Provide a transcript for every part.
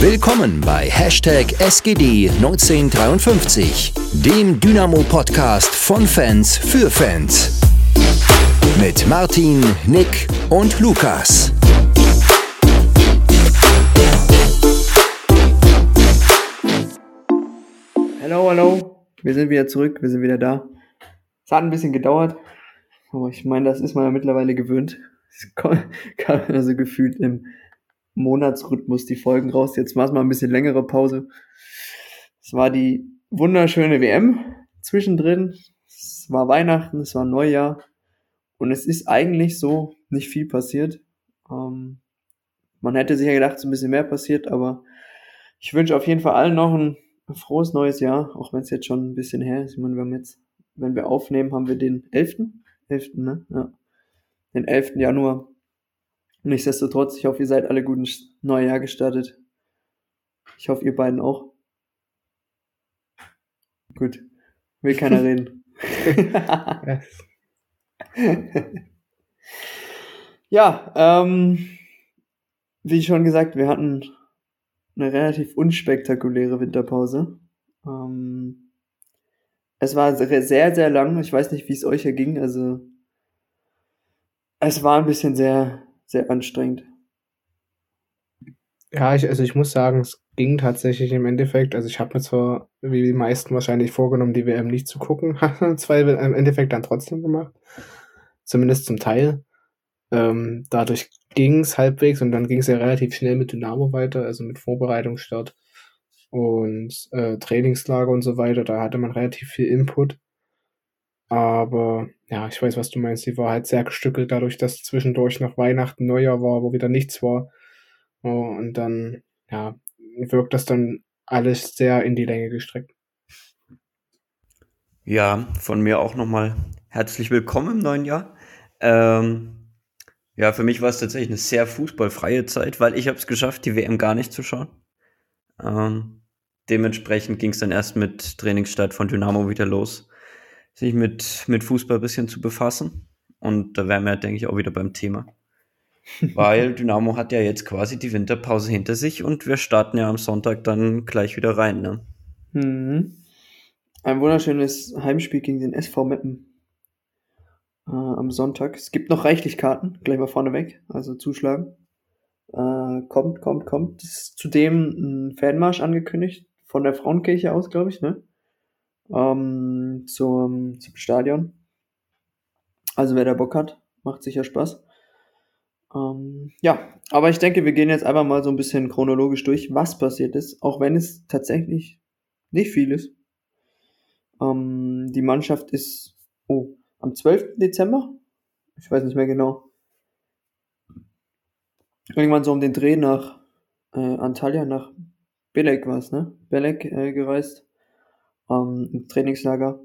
Willkommen bei Hashtag SGD1953, dem Dynamo-Podcast von Fans für Fans. Mit Martin, Nick und Lukas. Hallo, hallo. Wir sind wieder zurück, wir sind wieder da. Es hat ein bisschen gedauert, aber ich meine, das ist man ja mittlerweile gewöhnt. Es kam also gefühlt im Monatsrhythmus die Folgen raus. Jetzt machen wir mal ein bisschen längere Pause. Es war die wunderschöne WM zwischendrin. Es war Weihnachten, es war Neujahr. Und es ist eigentlich so nicht viel passiert. Ähm, man hätte sich ja gedacht, es ist ein bisschen mehr passiert, aber ich wünsche auf jeden Fall allen noch ein frohes neues Jahr, auch wenn es jetzt schon ein bisschen her ist. Ich meine, wir haben jetzt, wenn wir aufnehmen, haben wir den 11. 11. Ne? Ja. Den 11. Januar. Nichtsdestotrotz, ich hoffe, ihr seid alle gut ins neue Jahr gestartet. Ich hoffe, ihr beiden auch. Gut. Will keiner reden. ja, ähm, wie schon gesagt, wir hatten eine relativ unspektakuläre Winterpause. Ähm, es war sehr, sehr lang. Ich weiß nicht, wie es euch erging. Also, es war ein bisschen sehr, sehr anstrengend. Ja, ich, also ich muss sagen, es ging tatsächlich im Endeffekt. Also ich habe mir zwar, wie die meisten wahrscheinlich vorgenommen, die WM nicht zu gucken, zwei im Endeffekt dann trotzdem gemacht. Zumindest zum Teil. Ähm, dadurch ging es halbwegs und dann ging es ja relativ schnell mit Dynamo weiter, also mit Vorbereitungsstart und äh, Trainingslager und so weiter. Da hatte man relativ viel Input. Aber ja, ich weiß, was du meinst. Die war halt sehr gestückelt dadurch, dass zwischendurch noch Weihnachten, Neujahr war, wo wieder nichts war. Oh, und dann, ja, wirkt das dann alles sehr in die Länge gestreckt. Ja, von mir auch nochmal herzlich willkommen im neuen Jahr. Ähm, ja, für mich war es tatsächlich eine sehr fußballfreie Zeit, weil ich habe es geschafft, die WM gar nicht zu schauen. Ähm, dementsprechend ging es dann erst mit Trainingsstart von Dynamo wieder los sich mit, mit Fußball ein bisschen zu befassen. Und da wären wir, denke ich, auch wieder beim Thema. Weil Dynamo hat ja jetzt quasi die Winterpause hinter sich und wir starten ja am Sonntag dann gleich wieder rein. Ne? Mhm. Ein wunderschönes Heimspiel gegen den SV Meppen äh, am Sonntag. Es gibt noch reichlich Karten, gleich mal vorneweg, also zuschlagen. Äh, kommt, kommt, kommt. Es ist zudem ein Fanmarsch angekündigt, von der Frauenkirche aus, glaube ich, ne? Ähm, zum, zum Stadion. Also wer da Bock hat, macht sicher Spaß. Ähm, ja, aber ich denke, wir gehen jetzt einfach mal so ein bisschen chronologisch durch, was passiert ist, auch wenn es tatsächlich nicht viel ist. Ähm, die Mannschaft ist oh, am 12. Dezember, ich weiß nicht mehr genau, irgendwann so um den Dreh nach äh, Antalya, nach Belek war es, ne? Belek äh, gereist ähm, im Trainingslager.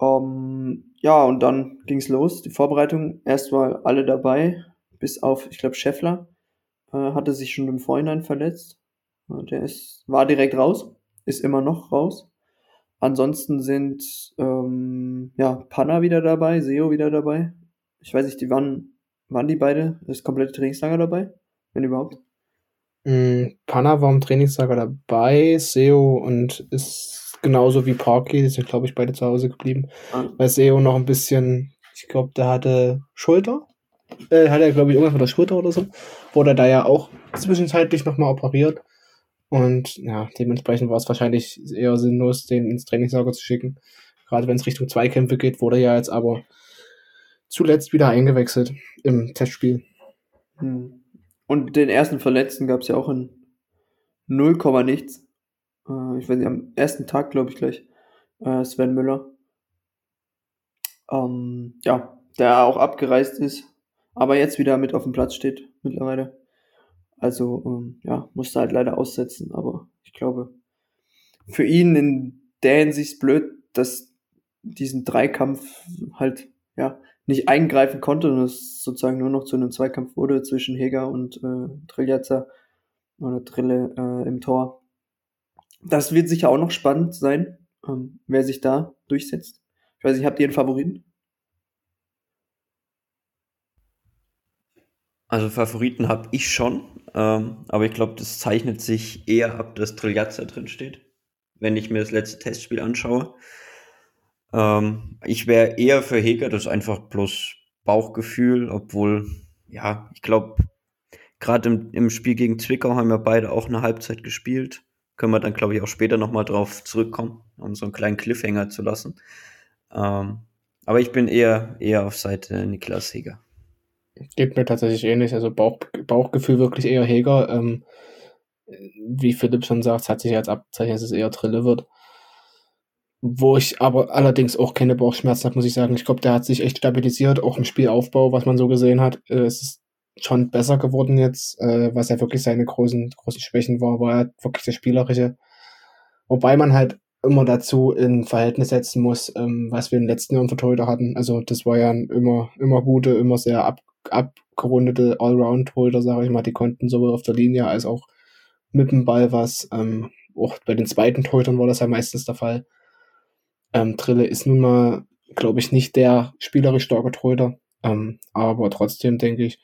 Ähm, ja, und dann ging es los, die Vorbereitung. Erst war alle dabei, bis auf, ich glaube, Scheffler äh, hatte sich schon im Vorhinein verletzt. Der ist, war direkt raus, ist immer noch raus. Ansonsten sind ähm, ja Panna wieder dabei, Seo wieder dabei. Ich weiß nicht, die waren, waren die beide das komplette Trainingslager dabei, wenn überhaupt? Mm, Panna war im Trainingslager dabei, Seo und ist genauso wie Parky, die sind, glaube ich, beide zu Hause geblieben. Ah. Weil Seo noch ein bisschen, ich glaube, der hatte Schulter. Äh, hat er, glaube ich, irgendwas mit der Schulter oder so. Wurde da ja auch zwischenzeitlich nochmal operiert. Und ja, dementsprechend war es wahrscheinlich eher sinnlos, den ins Trainingslager zu schicken. Gerade wenn es Richtung Zweikämpfe geht, wurde er ja jetzt aber zuletzt wieder eingewechselt im Testspiel. Hm. Und den ersten Verletzten gab es ja auch in 0, nichts äh, ich weiß nicht, am ersten Tag, glaube ich, gleich, äh, Sven Müller. Ähm, ja, der auch abgereist ist, aber jetzt wieder mit auf dem Platz steht mittlerweile. Also, ähm, ja, musste halt leider aussetzen, aber ich glaube, für ihn in der Hinsicht blöd, dass diesen Dreikampf halt, ja, nicht eingreifen konnte und es sozusagen nur noch zu einem Zweikampf wurde zwischen Heger und äh, Triljaza oder Trille äh, im Tor. Das wird sicher auch noch spannend sein, ähm, wer sich da durchsetzt. Ich weiß nicht, habt ihr einen Favoriten? Also Favoriten habe ich schon, ähm, aber ich glaube, das zeichnet sich eher ab, dass Triljazza drin steht, wenn ich mir das letzte Testspiel anschaue. Ähm, ich wäre eher für Heger, das ist einfach bloß Bauchgefühl, obwohl, ja, ich glaube, gerade im, im Spiel gegen Zwickau haben wir beide auch eine Halbzeit gespielt. Können wir dann, glaube ich, auch später nochmal drauf zurückkommen, um so einen kleinen Cliffhanger zu lassen. Ähm, aber ich bin eher, eher auf Seite Niklas Heger. Geht mir tatsächlich ähnlich. Also Bauch, Bauchgefühl wirklich eher Heger. Ähm, wie Philipp schon sagt, hat sich als Abzeichen, dass es eher Trille wird. Wo ich aber allerdings auch keine Bauchschmerzen habe, muss ich sagen. Ich glaube, der hat sich echt stabilisiert, auch im Spielaufbau, was man so gesehen hat. Äh, es ist schon besser geworden jetzt, äh, was ja wirklich seine großen, großen Schwächen war, war er wirklich der Spielerische. Wobei man halt immer dazu in Verhältnis setzen muss, ähm, was wir in den letzten Jahren für Torhüter hatten. Also das war ja immer, immer gute, immer sehr ab, abgerundete Allround-Torhüter, sage ich mal. Die konnten sowohl auf der Linie als auch mit dem Ball was. Ähm, auch bei den zweiten Torhütern war das ja meistens der Fall. Ähm, Trille ist nun mal, glaube ich, nicht der spielerisch starke Torhüter. Ähm, aber trotzdem denke ich,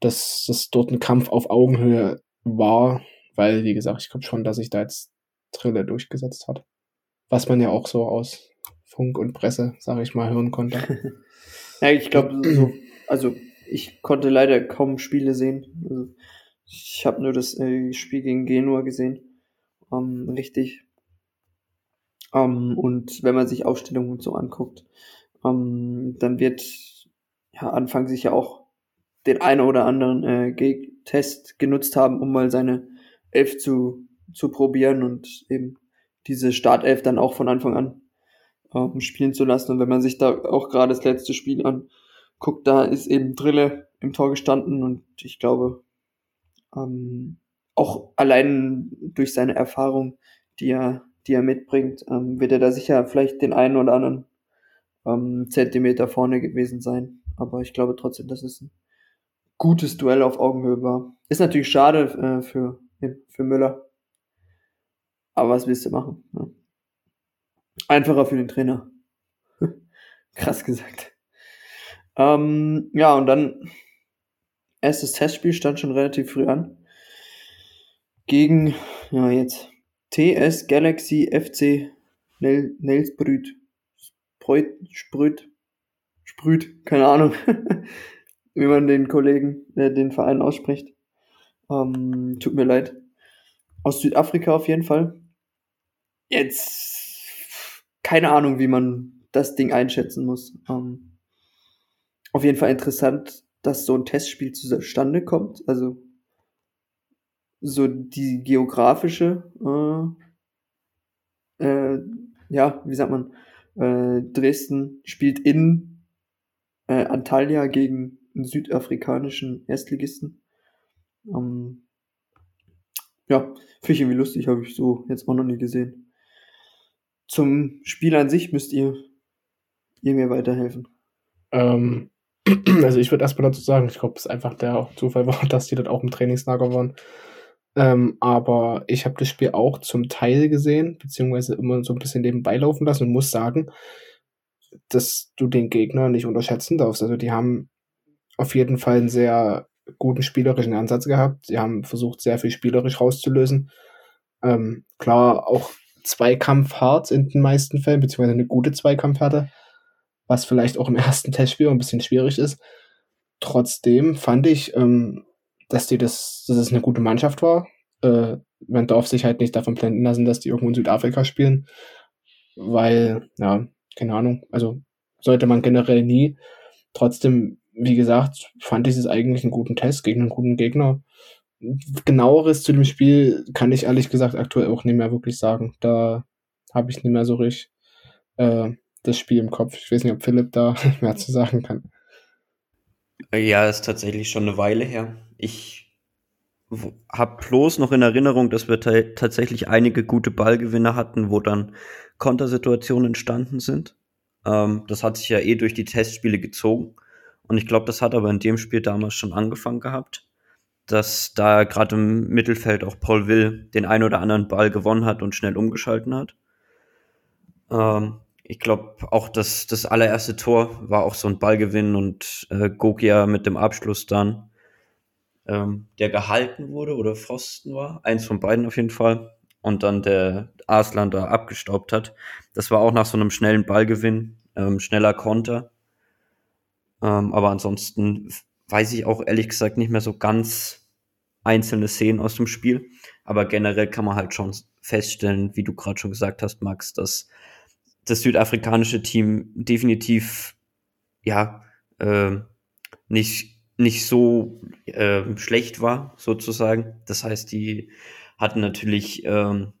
dass das dort ein Kampf auf Augenhöhe war, weil, wie gesagt, ich glaube schon, dass sich da jetzt Trille durchgesetzt hat. Was man ja auch so aus Funk und Presse, sage ich mal, hören konnte. ja, ich glaube, so, also ich konnte leider kaum Spiele sehen. Also, ich habe nur das äh, Spiel gegen Genua gesehen. Ähm, richtig. Ähm, und wenn man sich Aufstellungen so anguckt, ähm, dann wird ja Anfang sich ja auch den einen oder anderen äh, Test genutzt haben, um mal seine Elf zu, zu probieren und eben diese Startelf dann auch von Anfang an ähm, spielen zu lassen. Und wenn man sich da auch gerade das letzte Spiel anguckt, da ist eben Drille im Tor gestanden und ich glaube, ähm, auch allein durch seine Erfahrung, die er, die er mitbringt, ähm, wird er da sicher vielleicht den einen oder anderen ähm, Zentimeter vorne gewesen sein. Aber ich glaube trotzdem, dass es ein gutes Duell auf Augenhöhe war. Ist natürlich schade äh, für, für Müller. Aber was willst du machen? Ja. Einfacher für den Trainer. Krass gesagt. Ähm, ja, und dann erstes Testspiel stand schon relativ früh an. Gegen, ja, jetzt TS Galaxy FC Nel Nelsbrüt. Spreut, Sprüt, Sprüt, keine Ahnung, wie man den Kollegen, äh, den Verein ausspricht. Ähm, tut mir leid. Aus Südafrika auf jeden Fall. Jetzt keine Ahnung, wie man das Ding einschätzen muss. Ähm, auf jeden Fall interessant, dass so ein Testspiel zustande kommt. Also so die geografische, äh, äh, ja, wie sagt man, äh, Dresden spielt in äh, Antalya gegen südafrikanischen Erstligisten. Ähm, ja, finde ich irgendwie lustig, habe ich so jetzt auch noch nie gesehen. Zum Spiel an sich müsst ihr, ihr mir weiterhelfen. Ähm, also ich würde erstmal dazu sagen, ich glaube, es ist einfach der Zufall war, dass die dort auch im Trainingslager waren. Ähm, aber ich habe das Spiel auch zum Teil gesehen, beziehungsweise immer so ein bisschen nebenbei laufen lassen und muss sagen, dass du den Gegner nicht unterschätzen darfst. Also die haben auf jeden Fall einen sehr guten spielerischen Ansatz gehabt. Sie haben versucht, sehr viel spielerisch rauszulösen. Ähm, klar, auch Zweikampf hart in den meisten Fällen, beziehungsweise eine gute Zweikampfhärte, was vielleicht auch im ersten Testspiel ein bisschen schwierig ist. Trotzdem fand ich, ähm, dass die das, dass es eine gute Mannschaft war. Äh, man darf sich halt nicht davon blenden lassen, dass die irgendwo in Südafrika spielen, weil, ja, keine Ahnung, also sollte man generell nie. Trotzdem, wie gesagt, fand ich es eigentlich einen guten Test gegen einen guten Gegner. Genaueres zu dem Spiel kann ich ehrlich gesagt aktuell auch nicht mehr wirklich sagen. Da habe ich nicht mehr so richtig äh, das Spiel im Kopf. Ich weiß nicht, ob Philipp da mehr zu sagen kann. Ja, ist tatsächlich schon eine Weile her. Ich habe bloß noch in Erinnerung, dass wir tatsächlich einige gute Ballgewinne hatten, wo dann Kontersituationen entstanden sind. Ähm, das hat sich ja eh durch die Testspiele gezogen. Und ich glaube, das hat aber in dem Spiel damals schon angefangen gehabt, dass da gerade im Mittelfeld auch Paul Will den ein oder anderen Ball gewonnen hat und schnell umgeschalten hat. Ähm, ich glaube auch, dass das allererste Tor war auch so ein Ballgewinn und äh, Gogia mit dem Abschluss dann. ähm, der gehalten wurde oder Pfosten war. Eins von beiden auf jeden Fall. Und dann der Arslan da abgestaubt hat. Das war auch nach so einem schnellen Ballgewinn, ähm, schneller Konter. Ähm, aber ansonsten weiß ich auch ehrlich gesagt nicht mehr so ganz einzelne Szenen aus dem Spiel. Aber generell kann man halt schon feststellen, wie du gerade schon gesagt hast, Max, dass das südafrikanische Team definitiv ja äh, nicht nicht so äh, schlecht war sozusagen. Das heißt, die hatten natürlich ähm,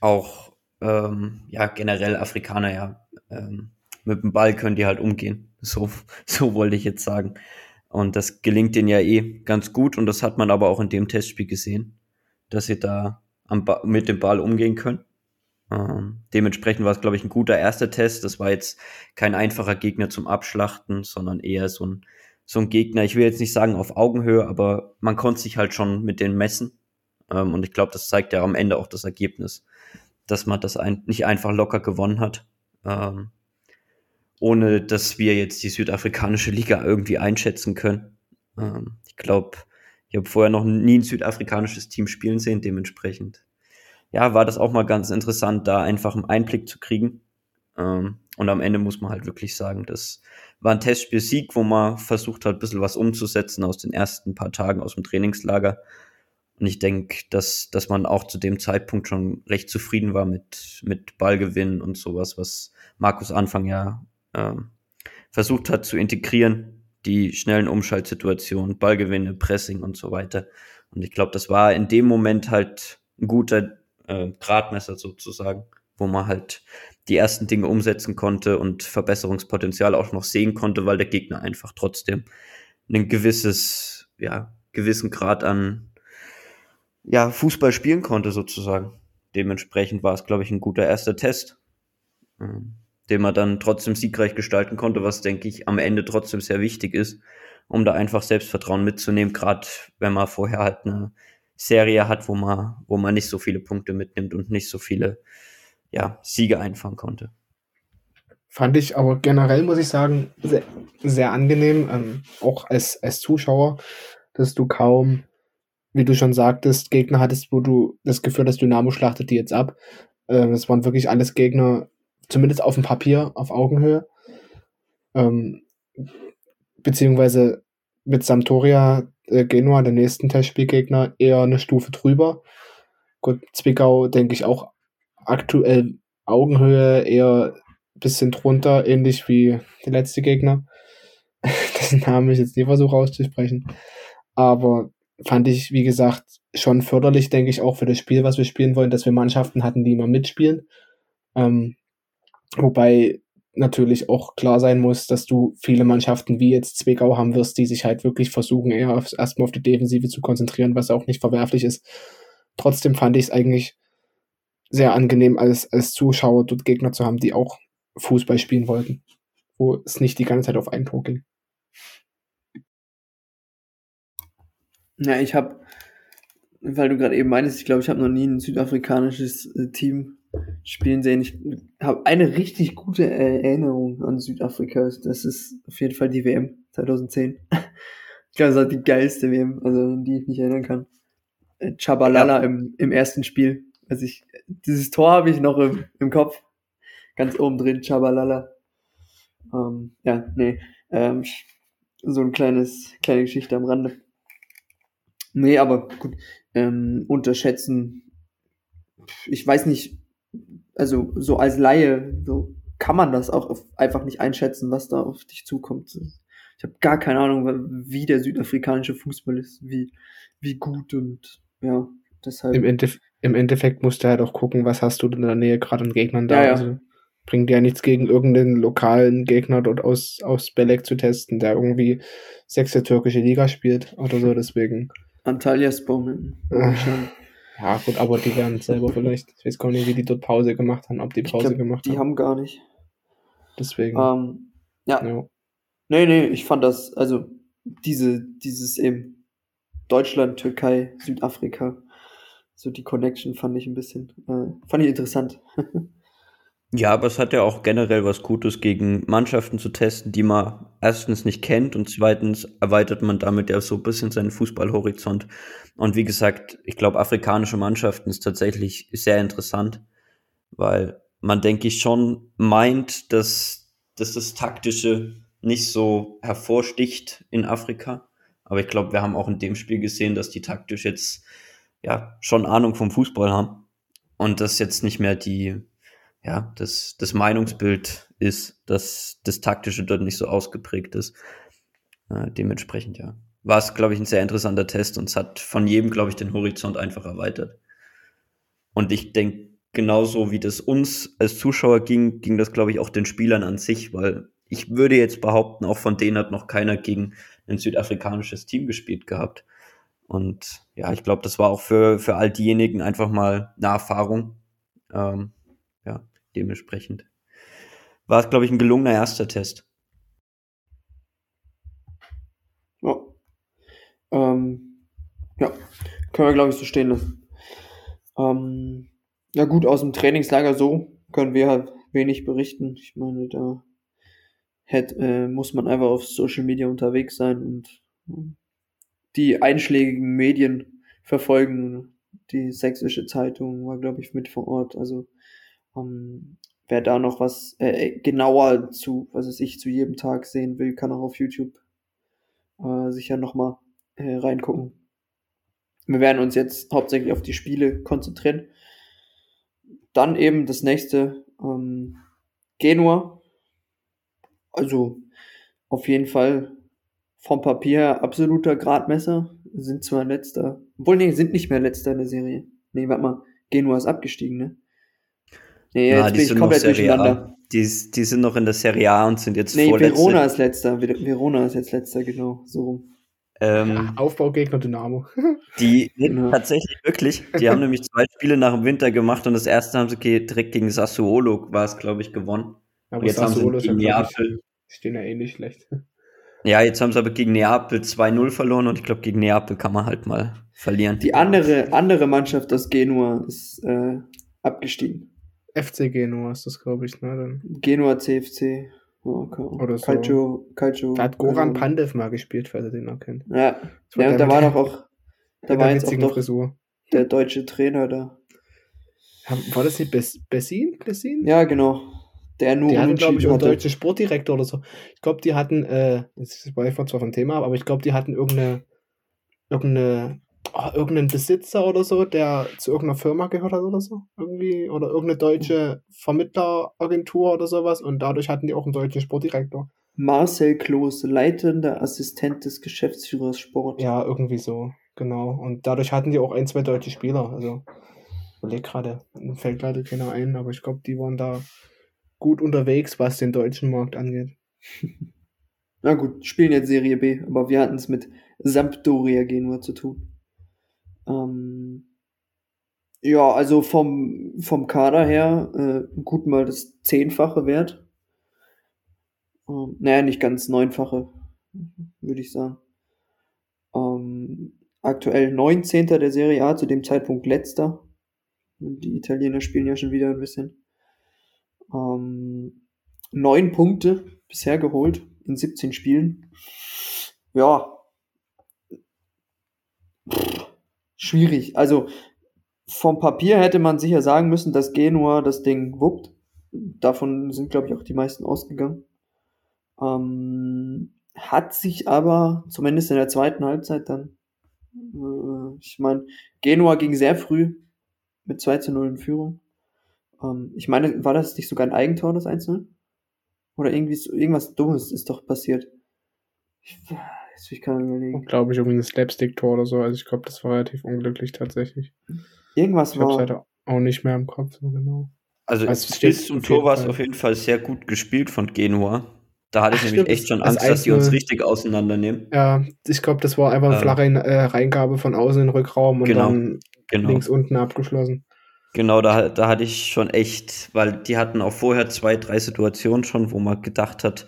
auch ähm, ja generell Afrikaner ja ähm, mit dem Ball können die halt umgehen. So so wollte ich jetzt sagen. Und das gelingt denen ja eh ganz gut und das hat man aber auch in dem Testspiel gesehen, dass sie da mit dem Ball umgehen können. Ähm, dementsprechend war es, glaube ich, ein guter erster Test. Das war jetzt kein einfacher Gegner zum Abschlachten, sondern eher so ein, so ein Gegner, ich will jetzt nicht sagen auf Augenhöhe, aber man konnte sich halt schon mit denen messen. Ähm, und ich glaube, das zeigt ja am Ende auch das Ergebnis, dass man das ein, nicht einfach locker gewonnen hat. Ähm, ohne dass wir jetzt die südafrikanische Liga irgendwie einschätzen können. Ähm, ich glaube, ich habe vorher noch nie ein südafrikanisches Team spielen sehen, dementsprechend ja, war das auch mal ganz interessant, da einfach einen Einblick zu kriegen. Ähm, und am Ende muss man halt wirklich sagen, das war ein Testspiel-Sieg, wo man versucht hat, ein bisschen was umzusetzen aus den ersten paar Tagen aus dem Trainingslager. Und ich denke, dass, dass man auch zu dem Zeitpunkt schon recht zufrieden war mit, mit Ballgewinn und sowas, was Markus Anfang ja äh, versucht hat zu integrieren. Die schnellen Umschaltsituationen, Ballgewinne, Pressing und so weiter. Und ich glaube, das war in dem Moment halt ein guter äh, Gradmesser sozusagen, wo man halt die ersten Dinge umsetzen konnte und Verbesserungspotenzial auch noch sehen konnte, weil der Gegner einfach trotzdem ein gewisses, ja, gewissen Grad an ja, Fußball spielen konnte sozusagen. Dementsprechend war es, glaube ich, ein guter erster Test, äh, den man dann trotzdem siegreich gestalten konnte, was, denke ich, am Ende trotzdem sehr wichtig ist, um da einfach Selbstvertrauen mitzunehmen, gerade wenn man vorher halt eine Serie hat, wo man, wo man nicht so viele Punkte mitnimmt und nicht so viele ja, Siege einfangen konnte. Fand ich aber generell, muss ich sagen, sehr, sehr angenehm, ähm, auch als, als Zuschauer, dass du kaum, wie du schon sagtest, Gegner hattest, wo du das Gefühl hast, Dynamo schlachtet die jetzt ab. Ähm, es waren wirklich alles Gegner, zumindest auf dem Papier, auf Augenhöhe. Ähm, beziehungsweise mit Sampdoria äh, Genua, der nächsten Testspielgegner, eher eine Stufe drüber. Gut, Zwickau denke ich auch aktuell Augenhöhe eher ein bisschen drunter, ähnlich wie der letzte Gegner. Dessen Namen ich jetzt nie versuche auszusprechen. Aber fand ich, wie gesagt, schon förderlich, denke ich, auch für das Spiel, was wir spielen wollen, dass wir Mannschaften hatten, die immer mitspielen. Ähm, wobei natürlich auch klar sein muss, dass du viele Mannschaften wie jetzt Zwickau haben wirst, die sich halt wirklich versuchen, eher erstmal auf die Defensive zu konzentrieren, was auch nicht verwerflich ist. Trotzdem fand ich es eigentlich sehr angenehm, als, als Zuschauer dort Gegner zu haben, die auch Fußball spielen wollten, wo es nicht die ganze Zeit auf einen Tor ging. Ja, ich habe, weil du gerade eben meinst, ich glaube, ich habe noch nie ein südafrikanisches äh, Team spielen sehen. Ich habe eine richtig gute Erinnerung an Südafrika. Das ist auf jeden Fall die WM 2010. Ich glaube, das war die geilste WM, also an die ich mich erinnern kann. Äh, Chabalala ja. im, im ersten Spiel. Also ich, dieses Tor habe ich noch im, im Kopf. Ganz oben drin, Chabalala. Ähm, ja, nee. Ähm, so ein kleines, kleine Geschichte am Rande. Nee, aber gut. Ähm, unterschätzen. Ich weiß nicht, also so als Laie, so kann man das auch einfach nicht einschätzen, was da auf dich zukommt. Ich habe gar keine Ahnung, wie der südafrikanische Fußball ist, wie, wie gut und ja, deshalb. Im, Endeffekt, Im Endeffekt musst du halt auch gucken, was hast du in der Nähe gerade an Gegnern da. Ja, ja. Also bringt ja nichts gegen irgendeinen lokalen Gegner dort aus, aus Belek zu testen, der irgendwie sechste türkische Liga spielt oder so, deswegen. Antalya Spomen. Ja, gut, aber die werden selber vielleicht. Ich weiß gar nicht, wie die dort Pause gemacht haben, ob die Pause glaub, gemacht haben. Die haben gar nicht. Deswegen. Ähm, ja. ja. Nee, nee, ich fand das, also diese, dieses eben Deutschland, Türkei, Südafrika, so die Connection fand ich ein bisschen, äh, fand ich interessant. Ja, aber es hat ja auch generell was Gutes, gegen Mannschaften zu testen, die man erstens nicht kennt und zweitens erweitert man damit ja so ein bisschen seinen Fußballhorizont. Und wie gesagt, ich glaube, afrikanische Mannschaften ist tatsächlich sehr interessant, weil man, denke ich, schon meint, dass, dass das Taktische nicht so hervorsticht in Afrika. Aber ich glaube, wir haben auch in dem Spiel gesehen, dass die taktisch jetzt ja schon Ahnung vom Fußball haben und das jetzt nicht mehr die ja, das, das Meinungsbild ist, dass das Taktische dort nicht so ausgeprägt ist. Äh, dementsprechend, ja. War es, glaube ich, ein sehr interessanter Test und es hat von jedem, glaube ich, den Horizont einfach erweitert. Und ich denke, genauso wie das uns als Zuschauer ging, ging das, glaube ich, auch den Spielern an sich, weil ich würde jetzt behaupten, auch von denen hat noch keiner gegen ein südafrikanisches Team gespielt gehabt. Und ja, ich glaube, das war auch für, für all diejenigen einfach mal eine Erfahrung. Ähm, ja, dementsprechend war es, glaube ich, ein gelungener erster Test. Ja. Ähm, ja, können wir, glaube ich, so stehen lassen. Ähm, ja gut, aus dem Trainingslager so können wir halt wenig berichten. Ich meine, da hätte, äh, muss man einfach auf Social Media unterwegs sein und äh, die einschlägigen Medien verfolgen. Die Sächsische Zeitung war, glaube ich, mit vor Ort. Also ähm, wer da noch was äh, genauer zu, was es ich zu jedem Tag sehen will, kann auch auf YouTube äh, sicher nochmal äh, reingucken. Wir werden uns jetzt hauptsächlich auf die Spiele konzentrieren. Dann eben das nächste ähm, Genua. Also auf jeden Fall vom Papier her absoluter Gradmesser. Sind zwar letzter, obwohl nee, sind nicht mehr letzter in der Serie. Nee, warte mal, Genua ist abgestiegen, ne? Nee, jetzt ja, bin ich komplett durcheinander. Die, die sind noch in der Serie A und sind jetzt nee, vorletzte. Verona ist letzter. Verona ist jetzt letzter, genau. So rum. Ähm, ja, Aufbaugegner Dynamo. Die genau. tatsächlich wirklich, die haben nämlich zwei Spiele nach dem Winter gemacht und das erste haben sie direkt gegen Sassuolo, war es, glaube ich, gewonnen. Aber und jetzt Sassuolo haben sie gegen Neapel. Stehen ja eh nicht schlecht. Ja, jetzt haben sie aber gegen Neapel 2-0 verloren und ich glaube, gegen Neapel kann man halt mal verlieren. Die andere, andere Mannschaft aus Genua ist äh, abgestiegen. FC Genua ist das, glaube ich, ne? Dann. Genua CFC. okay. Oder so. Calcio, Calcio, da hat Goran also, Pandev mal gespielt, falls ihr den noch kennt. Ja, ja und da war doch auch, da war jetzt auch doch Frisur. der deutsche Trainer da. War das nicht Bessin? Bessin? Ja, genau. Der nur die hatten, glaube ich, einen deutschen Sportdirektor oder so. Ich glaube, die hatten, äh, das war ich zwar vom Thema, aber ich glaube, die hatten irgendeine, irgendeine oh, irgendein Besitzer oder so, der zu irgendeiner Firma gehört hat oder so, irgendwie, oder irgendeine deutsche Vermittleragentur oder sowas und dadurch hatten die auch einen deutschen Sportdirektor. Marcel Kloß, leitender Assistent des Geschäftsführers Sport. Ja, irgendwie so, genau. Und dadurch hatten die auch ein, zwei deutsche Spieler. Also, überleg gerade, fällt leider keiner ein, aber ich glaube, die waren da gut unterwegs, was den deutschen Markt angeht. Na gut, spielen jetzt Serie B, aber wir hatten es mit Sampdoria Genua zu tun. Ähm, ja, also vom, vom Kader her äh, gut mal das Zehnfache wert. Ähm, naja, nicht ganz Neunfache, würde ich sagen. Ähm, aktuell 19. der Serie A, zu dem Zeitpunkt letzter. Die Italiener spielen ja schon wieder ein bisschen. Ähm, neun Punkte bisher geholt in 17 Spielen. Ja, schwierig. Also vom Papier hätte man sicher sagen müssen, dass Genua das Ding wuppt. Davon sind, glaube ich, auch die meisten ausgegangen. Ähm, hat sich aber, zumindest in der zweiten Halbzeit dann, äh, ich meine, Genua ging sehr früh mit 2 zu 0 in Führung. Ähm, ich meine, war das nicht sogar ein Eigentor, das 1-0? Oder irgendwie, irgendwas Dummes ist doch passiert. Ich, Jetzt ich kann überlegen. Glaube ich, irgendwie ein Slapstick-Tor oder so. Also ich glaube, das war relativ unglücklich tatsächlich. Irgendwas ich war. Ich habe halt auch nicht mehr im Kopf, so genau. Also, also bis zum Tor war es auf jeden Fall sehr gut gespielt von Genua. Da hatte ich Ach, nämlich stimmt, echt schon Angst, das dass die uns richtig auseinandernehmen. Ja, ich glaube, das war einfach eine ähm, flache äh, Reingabe von außen in den Rückraum und genau, dann genau. links unten abgeschlossen. Genau, da, da hatte ich schon echt, weil die hatten auch vorher zwei, drei Situationen schon, wo man gedacht hat,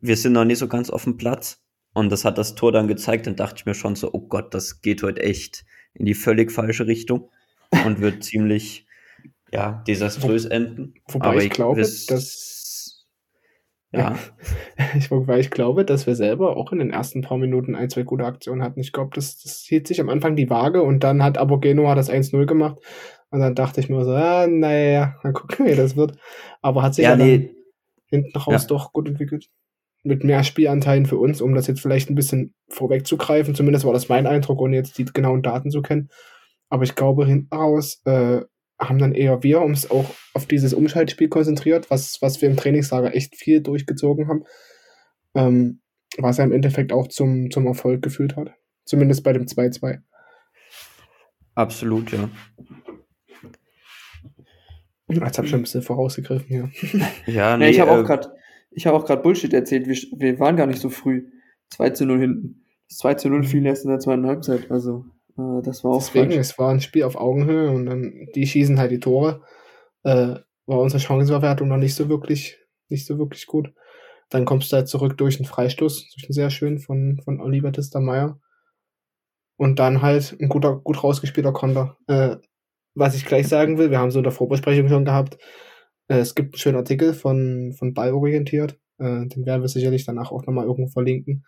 wir sind noch nicht so ganz auf dem Platz. Und das hat das Tor dann gezeigt, dann dachte ich mir schon so, oh Gott, das geht heute echt in die völlig falsche Richtung und wird ziemlich, ja, desaströs enden. Wobei Aber ich glaube, dass ja, ich, wobei ich glaube, dass wir selber auch in den ersten paar Minuten ein, zwei gute Aktionen hatten. Ich glaube, das, das hielt sich am Anfang die Waage und dann hat aber Genua das 1-0 gemacht. Und dann dachte ich mir so, ah, naja, mal gucken, wie das wird. Aber hat sich ja, ja, dann nee, hinten raus Ja. doch gut entwickelt. Mit mehr Spielanteilen für uns, um das jetzt vielleicht ein bisschen vorwegzugreifen. Zumindest war das mein Eindruck, ohne jetzt die genauen Daten zu kennen. Aber ich glaube, hinten raus äh, haben dann eher wir uns auch auf dieses Umschaltspiel konzentriert, was, was wir im Trainingslager echt viel durchgezogen haben. Ähm, was ja im Endeffekt auch zum, zum Erfolg geführt hat. Zumindest bei dem 2-2. absolut, ja. Jetzt habe ich schon ein bisschen vorausgegriffen hier. Ja, Nee, ich habe äh, auch gerade ich habe auch gerade Bullshit erzählt. Wir, wir waren gar nicht so früh. 2 zu 0 hinten. Das 2 zu 0 fiel erst in der zweiten Halbzeit. Also, äh, das war auch Deswegen, falsch. es war ein Spiel auf Augenhöhe und dann die schießen halt die Tore. Äh, war unsere Chancenverwertung noch nicht so wirklich, nicht so wirklich gut. Dann kommst du halt zurück durch einen Freistoß, durch einen sehr schönen von, von Oliver Tistermeier. Und dann halt ein guter, gut rausgespielter Konter. Äh, was ich gleich sagen will, wir haben so in der Vorbesprechung schon gehabt, äh, es gibt einen schönen Artikel von, von Ballorientiert, äh, den werden wir sicherlich danach auch nochmal irgendwo verlinken,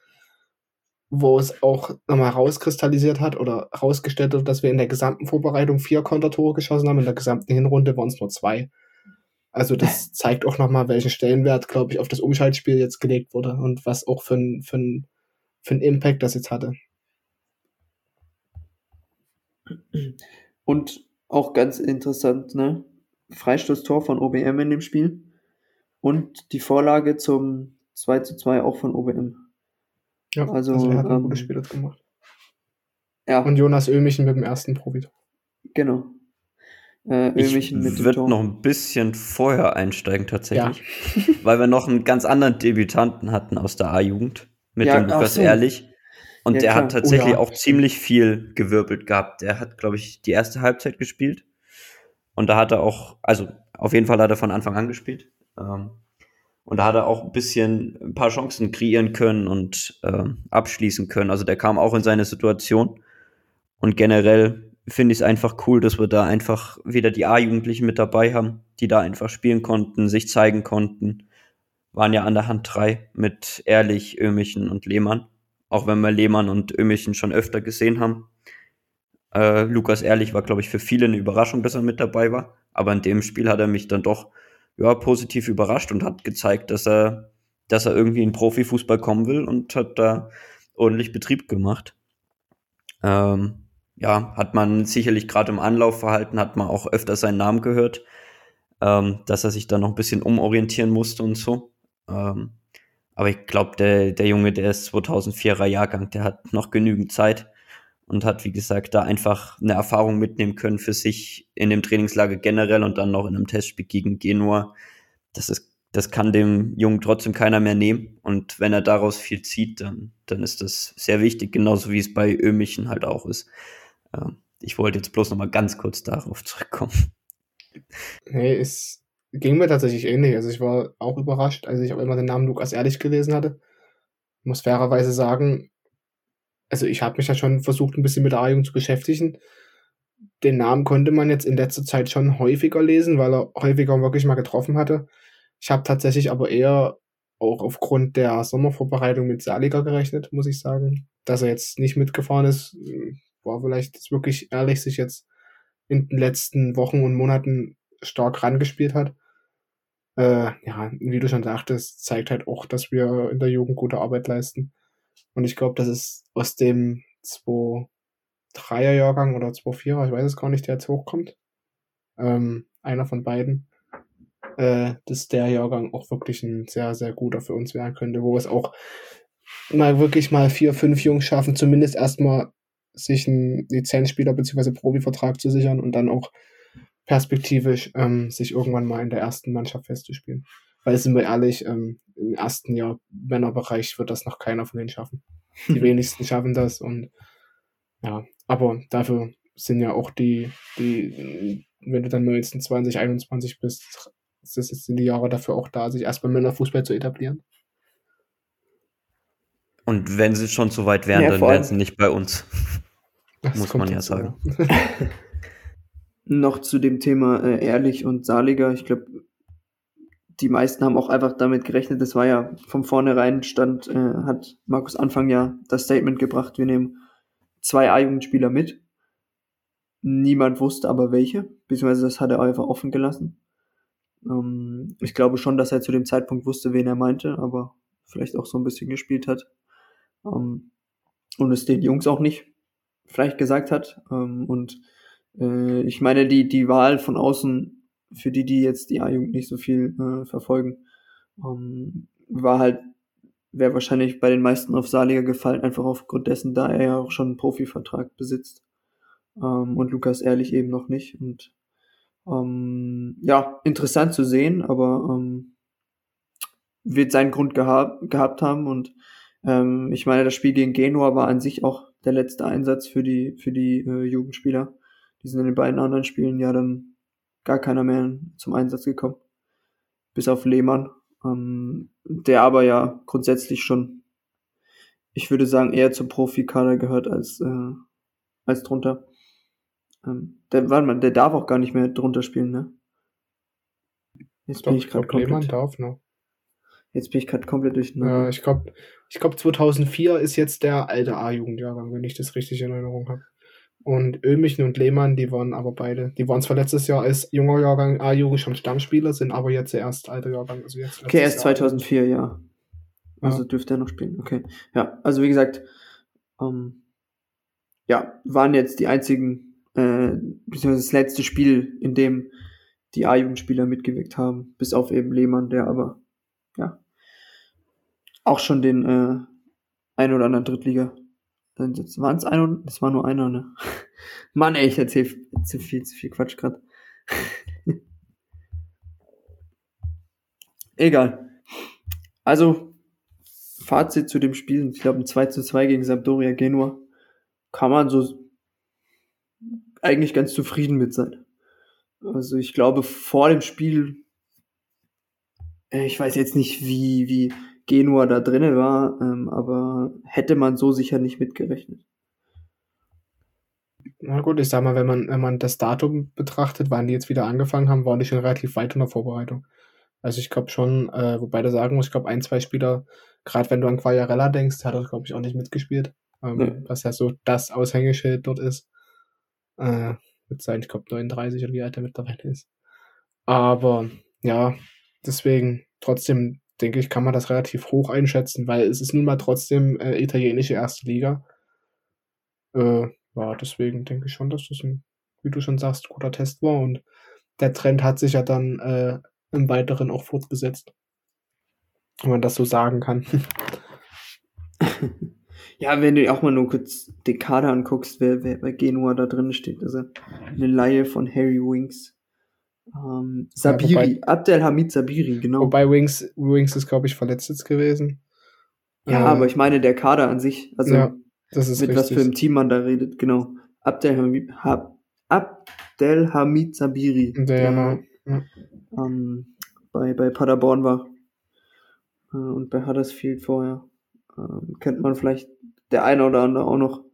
wo es auch nochmal rauskristallisiert hat oder rausgestellt wird, dass wir in der gesamten Vorbereitung vier Kontertore geschossen haben, in der gesamten Hinrunde waren es nur zwei. Also das zeigt auch nochmal, welchen Stellenwert, glaube ich, auf das Umschaltspiel jetzt gelegt wurde und was auch für ein, für ein, für ein Impact das jetzt hatte. Und auch ganz interessant, ne? Freistoßtor von OBM in dem Spiel. Und die Vorlage zum 2 zu 2 auch von OBM. Ja, Also, also, er hat ein ähm, gutes Spiel dort gemacht. Ja, Und Jonas Ömichen mit dem ersten Profi. genau. Äh, ich Ömichen dem würde noch ein bisschen vorher einsteigen tatsächlich, weil wir noch einen ganz anderen Debütanten hatten aus der A-Jugend mit Ja, dem Lukas so. Ehrlich. Und Ja, der klar. hat tatsächlich Oh ja, auch ziemlich viel gewirbelt gehabt. Der hat, glaube ich, die erste Halbzeit gespielt. Und da hat er auch, also auf jeden Fall hat er von Anfang an gespielt. Ähm, und da hat er auch ein bisschen ein paar Chancen kreieren können und ähm, abschließen können. Also der kam auch in seine Situation. Und generell finde ich es einfach cool, dass wir da einfach wieder die A-Jugendlichen mit dabei haben, die da einfach spielen konnten, sich zeigen konnten. Waren ja an der Hand drei mit Ehrlich, Ömichen und Lehmann. Auch wenn wir Lehmann und Ömichen schon öfter gesehen haben. Äh, Lukas Ehrlich war, glaube ich, für viele eine Überraschung, dass er mit dabei war. Aber in dem Spiel hat er mich dann doch ja, positiv überrascht und hat gezeigt, dass er, dass er irgendwie in Profifußball kommen will und hat da ordentlich Betrieb gemacht. Ähm, ja, hat man sicherlich gerade im Anlaufverhalten, hat man auch öfter seinen Namen gehört, ähm, dass er sich da noch ein bisschen umorientieren musste und so. Ähm, aber ich glaube, der, der Junge, der ist 2004er Jahrgang, der hat noch genügend Zeit und hat, wie gesagt, da einfach eine Erfahrung mitnehmen können für sich in dem Trainingslager generell und dann noch in einem Testspiel gegen Genua. Das ist, das kann dem Jungen trotzdem keiner mehr nehmen. Und wenn er daraus viel zieht, dann, dann ist das sehr wichtig, genauso wie es bei Ömichen halt auch ist. Ähm, ich wollte jetzt bloß noch mal ganz kurz darauf zurückkommen. Nee, es ging mir tatsächlich ähnlich. Also ich war auch überrascht, als ich auch immer den Namen Lukas Ehrlich gelesen hatte. Muss fairerweise sagen, also ich habe mich ja schon versucht, ein bisschen mit der A-Jugend zu beschäftigen. Den Namen konnte man jetzt in letzter Zeit schon häufiger lesen, weil er häufiger wirklich mal getroffen hatte. Ich habe tatsächlich aber eher auch aufgrund der Sommervorbereitung mit Saliger gerechnet, muss ich sagen. Dass er jetzt nicht mitgefahren ist, war vielleicht wirklich ehrlich, sich jetzt in den letzten Wochen und Monaten stark rangespielt hat. Äh, ja, wie du schon sagtest, zeigt halt auch, dass wir in der Jugend gute Arbeit leisten. Und ich glaube, das ist aus dem 2-3er Jahrgang oder 2-4er, ich weiß es gar nicht, der jetzt hochkommt. Ähm, einer von beiden. Äh, dass der Jahrgang auch wirklich ein sehr, sehr guter für uns werden könnte, wo es auch mal wirklich mal vier, fünf Jungs schaffen, zumindest erstmal sich einen Lizenzspieler bzw. Profivertrag zu sichern und dann auch perspektivisch ähm, sich irgendwann mal in der ersten Mannschaft festzuspielen. Weil sind wir ehrlich, ähm, im ersten Jahr Männerbereich wird das noch keiner von denen schaffen. Die wenigsten schaffen das und ja, aber dafür sind ja auch die, die, wenn du dann 19, 20, 21 bist, das sind die Jahre dafür auch da, sich erstmal Männerfußball zu etablieren. Und wenn sie schon so weit wären, Ja, dann wären sie nicht bei uns. Das Muss man ja dazu, sagen. noch zu dem Thema äh, Ehrlich und Saliger. Ich glaube, die meisten haben auch einfach damit gerechnet. Das war ja von vornherein stand, äh, hat Markus Anfang ja das Statement gebracht, wir nehmen zwei A-Jugendspieler mit. Niemand wusste aber welche, beziehungsweise das hat er einfach offen gelassen. Ähm, ich glaube schon, dass er zu dem Zeitpunkt wusste, wen er meinte, aber vielleicht auch so ein bisschen gespielt hat. Ähm, und es den Jungs auch nicht vielleicht gesagt hat. Ähm, und äh, ich meine, die, die Wahl von außen, für die, die jetzt die A-Jugend nicht so viel äh, verfolgen, ähm, war halt, wäre wahrscheinlich bei den meisten auf Saliger gefallen, einfach aufgrund dessen, da er ja auch schon einen Profivertrag besitzt. Ähm, und Lukas ehrlich eben noch nicht. Und ähm, ja, interessant zu sehen, aber ähm, wird seinen Grund geha gehabt haben. Und ähm, ich meine, das Spiel gegen Genua war an sich auch der letzte Einsatz für die, für die äh, Jugendspieler. Die sind in den beiden anderen Spielen ja dann gar keiner mehr zum Einsatz gekommen. Bis auf Lehmann, ähm, der aber ja grundsätzlich schon, ich würde sagen, eher zum Profikader gehört als, äh, als drunter. Ähm, der, warte mal, der darf auch gar nicht mehr drunter spielen, ne? Jetzt Doch, bin ich gerade komplett. Lehmann darf noch. Jetzt bin ich gerade komplett durch. Ja, ich glaube, ich glaub 2004 ist jetzt der alte A-Jugendjahrgang, wenn ich das richtig in Erinnerung habe. Und Ömichen und Lehmann, die waren aber beide, die waren zwar letztes Jahr als junger Jahrgang A-Jugend schon Stammspieler, sind aber jetzt erst alter Jahrgang. Also jetzt okay, erst 2004, ja. Also ja. dürfte er noch spielen, okay. Ja, also wie gesagt, ähm, ja, waren jetzt die einzigen, äh, beziehungsweise das letzte Spiel, in dem die A-Jugendspieler mitgewirkt haben, bis auf eben Lehmann, der aber, ja, auch schon den äh, ein oder anderen Drittliga das waren es ein und das war nur einer, ne? Mann, ey, ich erzähl zu viel, zu viel Quatsch gerade. Egal. Also, Fazit zu dem Spiel. Ich glaube, ein 2 zu 2 gegen Sampdoria Genua kann man so eigentlich ganz zufrieden mit sein. Also ich glaube, vor dem Spiel, äh, ich weiß jetzt nicht, wie, wie, Genua da drinne war, ähm, aber hätte man so sicher nicht mitgerechnet. Na gut, ich sag mal, wenn man, wenn man das Datum betrachtet, wann die jetzt wieder angefangen haben, waren die schon relativ weit in der Vorbereitung. Also ich glaube schon, äh, wobei du sagen muss, ich glaube, ein, zwei Spieler, gerade wenn du an Quagliarella denkst, hat er, glaube ich, auch nicht mitgespielt. Ähm, nee. Was ja so das Aushängeschild dort ist. Äh, mit sein, ich glaube, 39 oder wie alt er mittlerweile ist. Aber ja, deswegen trotzdem denke ich, kann man das relativ hoch einschätzen, weil es ist nun mal trotzdem äh, italienische erste Liga. Äh, ja, deswegen denke ich schon, dass das ein, wie du schon sagst, guter Test war und der Trend hat sich ja dann äh, im Weiteren auch fortgesetzt. Wenn man das so sagen kann. ja, wenn du auch mal nur kurz den Kader anguckst, wer, wer bei Genua da drin steht. Also eine Laie von Harry Winks, ähm, Sabiri, ja, wobei, Abdelhamid Sabiri, genau. Wobei Wings, Wings ist, glaube ich, verletzt jetzt gewesen. Ja, äh, aber ich meine, der Kader an sich, also ja, mit richtig. was für einem Team man da redet, genau. Abdelhamid, ha, Abdelhamid Sabiri, der, der ja. ähm, bei, bei Paderborn war äh, und bei Huddersfield vorher. Ähm, kennt man vielleicht der eine oder andere auch noch.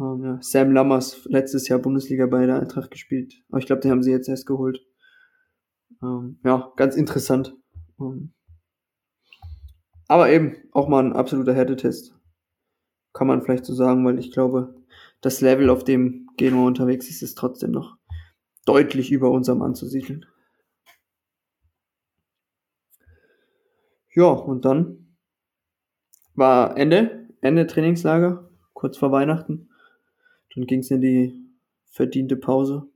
Ähm. Sam Lammers, letztes Jahr Bundesliga bei der Eintracht gespielt. Aber ich glaube, den haben sie jetzt erst geholt. Ähm, ja, ganz interessant. Ähm, aber eben auch mal ein absoluter Härtetest. Kann man vielleicht so sagen, weil ich glaube, das Level, auf dem Genua unterwegs ist, ist trotzdem noch deutlich über unserem anzusiedeln. Ja, und dann war Ende, Ende Trainingslager, kurz vor Weihnachten. Dann ging es in die verdiente Pause.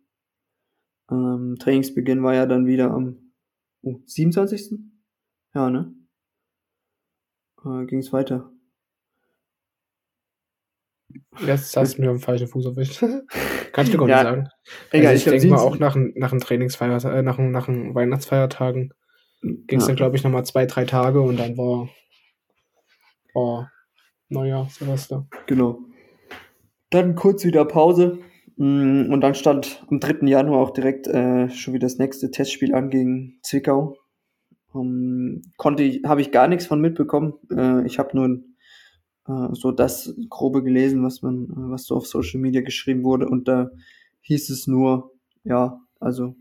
Ähm, Trainingsbeginn war ja dann wieder am oh, 27. Ja, ne? Äh, ging es weiter. Jetzt hast du mir am falschen Fuß erwischt. Kannst du gar nicht ja, sagen. Egal, also ich, ich denke mal auch nach, nach dem Trainingsfeiertag, äh, nach, nach den Weihnachtsfeiertagen ging es ja. dann, glaube ich, nochmal zwei, drei Tage und dann war, war Neujahr, Silvester. Genau. Dann kurz wieder Pause. Mm, und dann stand am 3. Januar auch direkt äh, schon wieder das nächste Testspiel an gegen Zwickau. Um, ähm, konnte habe ich gar nichts von mitbekommen. Äh, ich habe nur äh, so das grobe gelesen, was man, was so auf Social Media geschrieben wurde. Und da hieß es nur, ja, also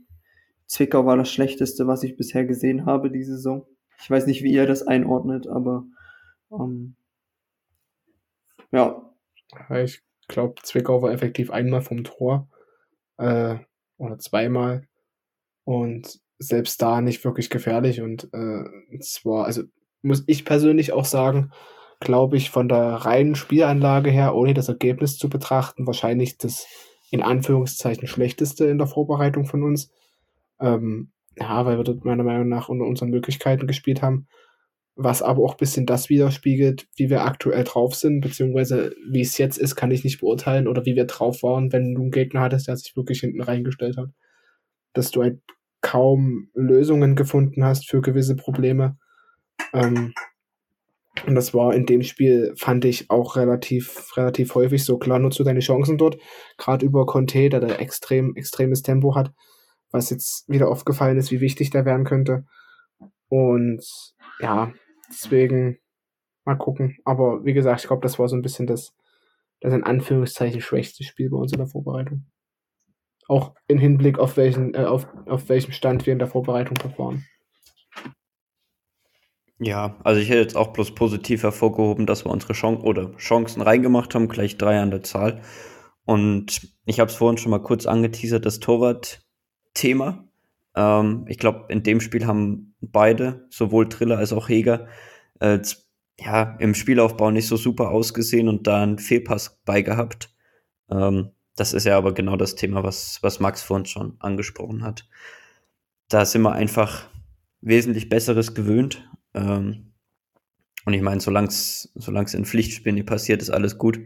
Zwickau war das Schlechteste, was ich bisher gesehen habe diese Saison. Ich weiß nicht, wie ihr das einordnet, aber ähm, ja. Ich glaube, Zwickau war effektiv einmal vom Tor äh, oder zweimal und selbst da nicht wirklich gefährlich und äh, zwar, also muss ich persönlich auch sagen, glaube ich, von der reinen Spielanlage her, ohne das Ergebnis zu betrachten, wahrscheinlich das in Anführungszeichen schlechteste in der Vorbereitung von uns. Ähm, ja, weil wir dort meiner Meinung nach unter unseren Möglichkeiten gespielt haben. Was aber auch ein bisschen das widerspiegelt, wie wir aktuell drauf sind, beziehungsweise wie es jetzt ist, kann ich nicht beurteilen oder wie wir drauf waren, wenn du einen Gegner hattest, der sich wirklich hinten reingestellt hat. Dass du halt kaum Lösungen gefunden hast für gewisse Probleme. Ähm, und das war in dem Spiel, fand ich auch relativ, relativ häufig so. Klar, nutzt du deine Chancen dort, gerade über Conte, der da extrem, extremes Tempo hat, was jetzt wieder aufgefallen ist, wie wichtig der werden könnte. Und ja, deswegen mal gucken. Aber wie gesagt, ich glaube, das war so ein bisschen das, das in Anführungszeichen schwächste Spiel bei uns in der Vorbereitung. Auch im Hinblick auf welchen, äh, auf, auf welchem Stand wir in der Vorbereitung waren. Ja, also ich hätte jetzt auch bloß positiv hervorgehoben, dass wir unsere Chancen oder Chancen reingemacht haben, gleich drei an der Zahl. Und ich habe es vorhin schon mal kurz angeteasert, das Torwart-Thema. Ähm, ich glaube, in dem Spiel haben beide, sowohl Triller als auch Heger, äh, ja, im Spielaufbau nicht so super ausgesehen und da einen Fehlpass beigehabt. Ähm, das ist ja aber genau das Thema, was, was Max vorhin schon angesprochen hat. Da sind wir einfach wesentlich Besseres gewöhnt ähm, und ich meine, solange es in Pflichtspielen nicht passiert, ist alles gut.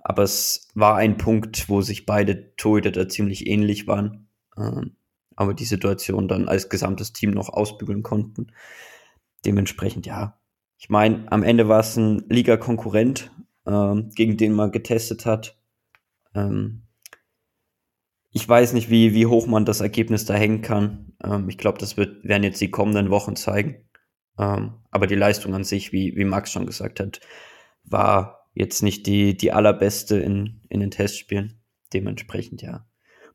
Aber es war ein Punkt, wo sich beide Torhüter ziemlich ähnlich waren. Ähm, aber die Situation dann als gesamtes Team noch ausbügeln konnten. Dementsprechend, ja. Ich meine, am Ende war es ein Liga-Konkurrent, ähm, gegen den man getestet hat. Ähm, ich weiß nicht, wie, wie hoch man das Ergebnis da hängen kann. Ähm, ich glaube, das wird, werden jetzt die kommenden Wochen zeigen. Ähm, aber die Leistung an sich, wie, wie Max schon gesagt hat, war jetzt nicht die, die allerbeste in, in den Testspielen. Dementsprechend, ja.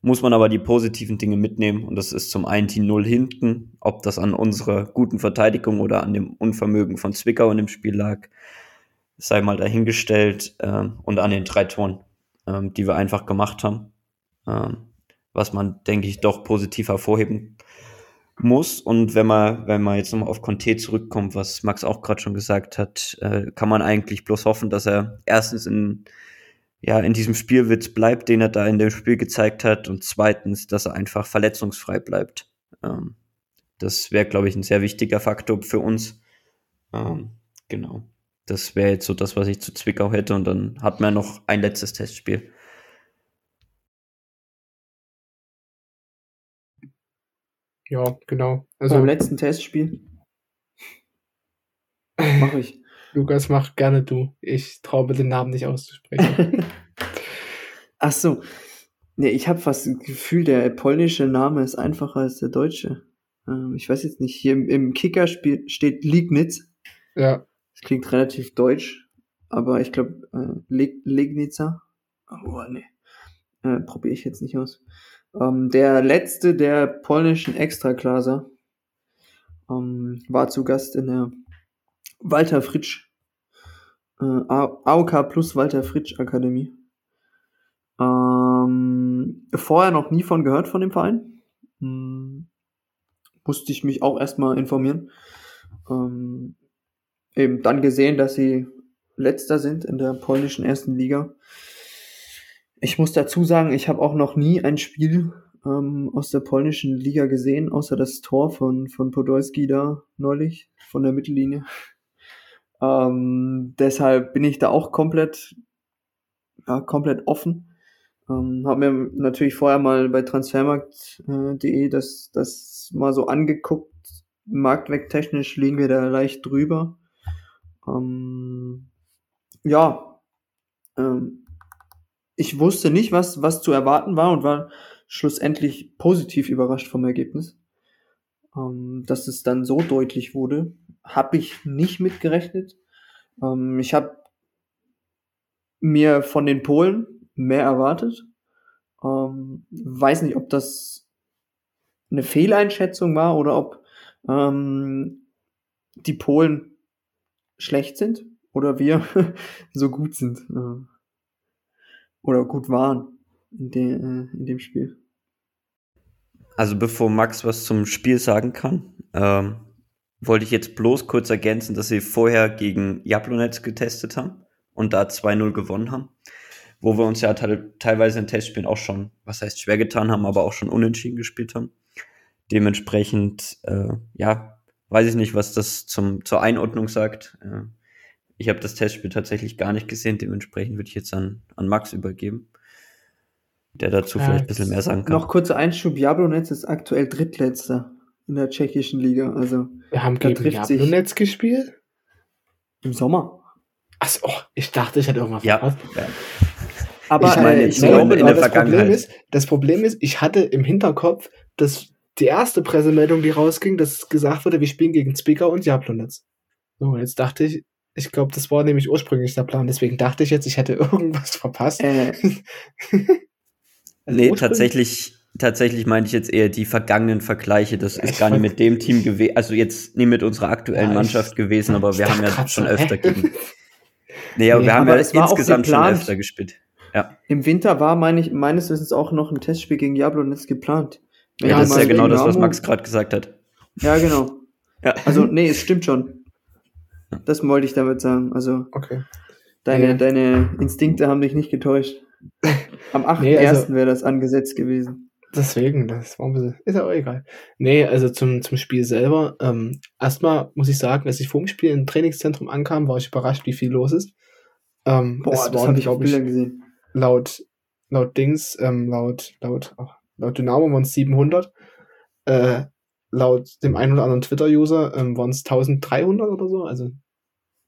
Muss man aber die positiven Dinge mitnehmen und das ist zum einen die Null hinten, ob das an unserer guten Verteidigung oder an dem Unvermögen von Zwickau in dem Spiel lag, sei mal dahingestellt ähm, und an den drei Toren, ähm, die wir einfach gemacht haben, ähm, was man, denke ich, doch positiv hervorheben muss. Und wenn man, wenn man jetzt nochmal auf Conte zurückkommt, was Max auch gerade schon gesagt hat, äh, kann man eigentlich bloß hoffen, dass er erstens in, ja, in diesem Spielwitz bleibt, den er da in dem Spiel gezeigt hat, und zweitens, dass er einfach verletzungsfrei bleibt. Ähm, das wäre, glaube ich, ein sehr wichtiger Faktor für uns. Ähm, genau. Das wäre jetzt so das, was ich zu Zwickau hätte. Und dann hat man noch ein letztes Testspiel. Ja, genau. Also beim letzten Testspiel. Mach ich. Lukas, mach gerne du. Ich traue mir den Namen nicht auszusprechen. Ach so. Nee, ich habe fast das Gefühl, der polnische Name ist einfacher als der deutsche. Ähm, ich weiß jetzt nicht, hier im, im Kicker steht Liegnitz. Ja. Das klingt relativ deutsch, aber ich glaube, äh, Leg Legnica. Oh, nee. Äh, Probiere ich jetzt nicht aus. Ähm, der letzte der polnischen Extraklasse ähm, war zu Gast in der Walter Fritsch, äh, AOK plus Walter Fritsch Akademie. Ähm, vorher noch nie von gehört von dem Verein. Hm, musste ich mich auch erstmal informieren. Ähm, eben dann gesehen, dass sie letzter sind in der polnischen ersten Liga. Ich muss dazu sagen, ich habe auch noch nie ein Spiel ähm, aus der polnischen Liga gesehen, außer das Tor von, von Podolski da neulich von der Mittellinie. Ähm, deshalb bin ich da auch komplett, ja, komplett offen. Ähm, habe mir natürlich vorher mal bei transfermarkt.de das, das mal so angeguckt. Marktwegtechnisch liegen wir da leicht drüber. Ähm, ja, ähm, ich wusste nicht, was, was zu erwarten war und war schlussendlich positiv überrascht vom Ergebnis. Ähm, dass es dann so deutlich wurde, habe ich nicht mitgerechnet. Ähm, ich habe mir von den Polen mehr erwartet. Ähm, weiß nicht, ob das eine Fehleinschätzung war oder ob ähm, die Polen schlecht sind oder wir so gut sind. Äh, oder gut waren in, de, äh, in dem Spiel. Also bevor Max was zum Spiel sagen kann, ähm, wollte ich jetzt bloß kurz ergänzen, dass sie vorher gegen Jablonetz getestet haben und da 2-0 gewonnen haben. Wo wir uns ja teilweise in Testspielen auch schon, was heißt schwer getan haben, aber auch schon unentschieden gespielt haben. Dementsprechend, äh, ja, weiß ich nicht, was das zum, zur Einordnung sagt. Äh, ich habe das Testspiel tatsächlich gar nicht gesehen, dementsprechend würde ich jetzt an, an Max übergeben, der dazu ja, vielleicht ein bisschen mehr sagen kann. Noch kurzer Einschub, Jablonetz ist aktuell Drittletzter in der tschechischen Liga. Also wir haben gegen Jablonetz gespielt? Im Sommer. Achso, oh, ich dachte, ich hätte irgendwas ja. verpasst. Ja. Aber ich meine, ich glaube, in, der das Vergangenheit. Problem ist, das Problem ist, ich hatte im Hinterkopf, dass die erste Pressemeldung, die rausging, dass gesagt wurde, wir spielen gegen Zwickau und Jablonetz. So, jetzt dachte ich, ich glaube, das war nämlich ursprünglich der Plan. Deswegen dachte ich jetzt, ich hätte irgendwas verpasst. Äh. also nee, tatsächlich, tatsächlich meinte ich jetzt eher die vergangenen Vergleiche. Das ist gar nicht mit dem Team gewesen, also jetzt nicht mit unserer aktuellen ja, Mannschaft ich, gewesen, aber wir haben ja schon öfter gegen. Nee, aber nee, wir haben ja insgesamt schon öfter gespielt. Ja. Im Winter war, meine ich, meines Wissens auch noch ein Testspiel gegen Jablonetz geplant. Ja, das ist ja genau das, was Max gerade gesagt hat. Ja, genau. Ja. Also, nee, es stimmt schon. Das wollte ich damit sagen. Also, okay. deine, ja. deine Instinkte haben dich nicht getäuscht. Am 8.1. Nee, also, wäre das angesetzt gewesen. Deswegen, das war ein bisschen, ist ja auch egal. Nee, also zum, zum Spiel selber. Ähm, erstmal muss ich sagen, als ich vor dem Spiel im Trainingszentrum ankam, war ich überrascht, wie viel los ist. Ähm, Boah, es das habe ich auf Bildern gesehen. Laut, laut Dings, ähm, laut, laut, ach, laut Dynamo waren es 700. Äh, laut dem einen oder anderen Twitter-User ähm, waren es 1300 oder so. Also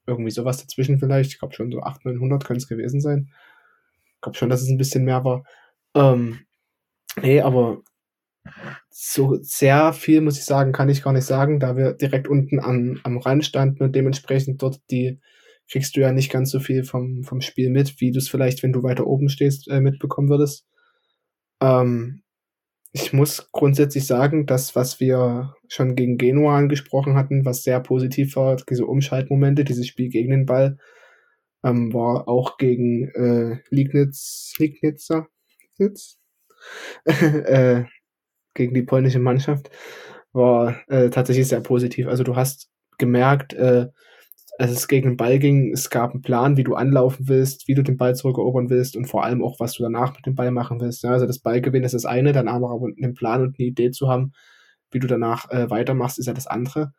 irgendwie sowas dazwischen vielleicht. Ich glaube schon so 800, 900 können es gewesen sein. Ich glaube schon, dass es ein bisschen mehr war. Ähm, nee, aber so sehr viel, muss ich sagen, kann ich gar nicht sagen, da wir direkt unten an, am Rand standen und dementsprechend dort die kriegst du ja nicht ganz so viel vom, vom Spiel mit, wie du es vielleicht, wenn du weiter oben stehst, äh, mitbekommen würdest. Ähm, ich muss grundsätzlich sagen, dass was wir schon gegen Genua angesprochen hatten, was sehr positiv war, diese Umschaltmomente, dieses Spiel gegen den Ball, ähm, war auch gegen äh, Liegnitz, Liegnitzer, Liegnitz? äh, gegen die polnische Mannschaft, war äh, tatsächlich sehr positiv. Also du hast gemerkt, äh, als es gegen den Ball ging, es gab einen Plan, wie du anlaufen willst, wie du den Ball zurückerobern willst und vor allem auch, was du danach mit dem Ball machen willst. Ja, also das Ballgewinn ist das eine, dann aber, einen Plan und eine Idee zu haben, wie du danach äh, weitermachst, ist ja das andere.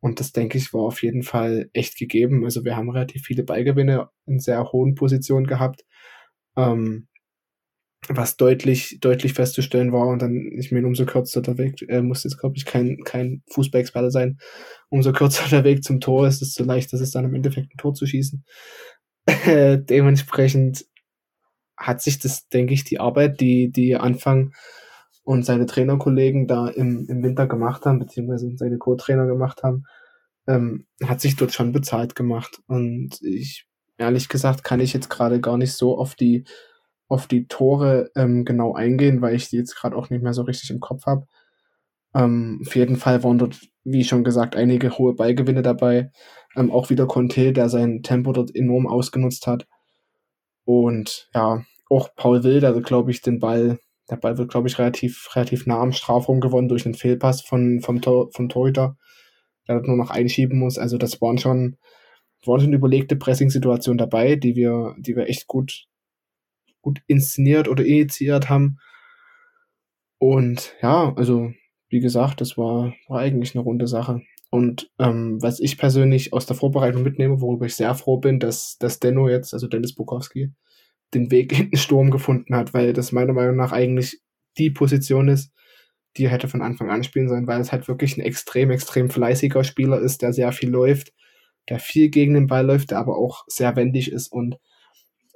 Und das, denke ich, war auf jeden Fall echt gegeben. Also wir haben relativ viele Ballgewinne in sehr hohen Positionen gehabt. Ähm, was deutlich, deutlich festzustellen war und dann, ich meine, umso kürzer der Weg, äh, muss jetzt, glaube ich, kein, kein Fußballexperte sein, umso kürzer der Weg zum Tor ist, desto leichter ist es dann im Endeffekt ein Tor zu schießen. Dementsprechend hat sich das, denke ich, die Arbeit, die, die Anfang und seine Trainerkollegen da im, im Winter gemacht haben, beziehungsweise seine Co-Trainer gemacht haben, ähm, hat sich dort schon bezahlt gemacht. Und ich, ehrlich gesagt, kann ich jetzt gerade gar nicht so auf die auf die Tore ähm, genau eingehen, weil ich die jetzt gerade auch nicht mehr so richtig im Kopf habe. Ähm, auf jeden Fall waren dort, wie schon gesagt, einige hohe Ballgewinne dabei. Ähm, auch wieder Conte, der sein Tempo dort enorm ausgenutzt hat. Und ja, auch Paul Wild, also glaube ich, den Ball, der Ball wird, glaube ich, relativ, relativ nah am Strafraum gewonnen durch einen Fehlpass von, vom, Tor, vom Torhüter, der dort nur noch einschieben muss. Also das waren schon, waren schon überlegte Pressing-Situationen dabei, die wir, die wir echt gut, gut inszeniert oder initiiert haben. Und ja, also wie gesagt, das war, war eigentlich eine runde Sache. Und ähm, was ich persönlich aus der Vorbereitung mitnehme, worüber ich sehr froh bin, dass, dass Denno jetzt, also Dennis Bukowski, den Weg in den Sturm gefunden hat, weil das meiner Meinung nach eigentlich die Position ist, die er hätte von Anfang an spielen sollen, weil es halt wirklich ein extrem, extrem fleißiger Spieler ist, der sehr viel läuft, der viel gegen den Ball läuft, der aber auch sehr wendig ist und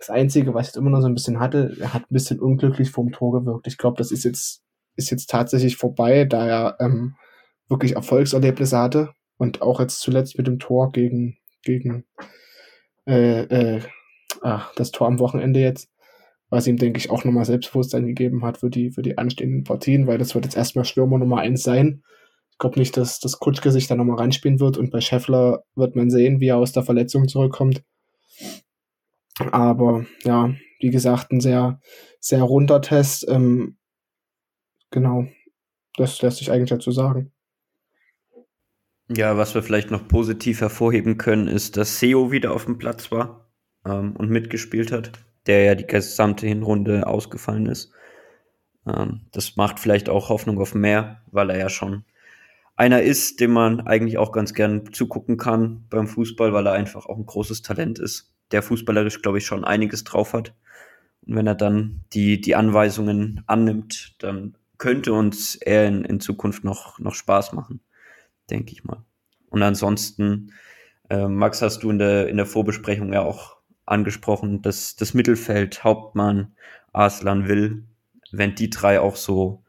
das Einzige, was ich immer noch so ein bisschen hatte, er hat ein bisschen unglücklich vorm Tor gewirkt. Ich glaube, das ist jetzt, ist jetzt tatsächlich vorbei, da er ähm, wirklich Erfolgserlebnisse hatte und auch jetzt zuletzt mit dem Tor gegen, gegen äh, äh, ach, das Tor am Wochenende jetzt. was ihm, denke ich, auch nochmal Selbstbewusstsein gegeben hat für die, für die anstehenden Partien, weil das wird jetzt erstmal Stürmer Nummer eins sein. Ich glaube nicht, dass das Kutschke sich da nochmal reinspielen wird und bei Scheffler wird man sehen, wie er aus der Verletzung zurückkommt. Aber ja, wie gesagt, ein sehr, sehr runder Test. Ähm, genau, das lässt sich eigentlich dazu sagen. Ja, was wir vielleicht noch positiv hervorheben können, ist, dass Seo wieder auf dem Platz war ähm, und mitgespielt hat, der ja die gesamte Hinrunde ausgefallen ist. Ähm, das macht vielleicht auch Hoffnung auf mehr, weil er ja schon einer ist, dem man eigentlich auch ganz gern zugucken kann beim Fußball, weil er einfach auch ein großes Talent ist, der fußballerisch, glaube ich, schon einiges drauf hat. Und wenn er dann die, die Anweisungen annimmt, dann könnte uns er in, in Zukunft noch, noch Spaß machen denke ich mal. Und ansonsten, äh, Max, hast du in der, in der Vorbesprechung ja auch angesprochen, dass das Mittelfeld, Hauptmann, Arslan will, wenn die drei auch so,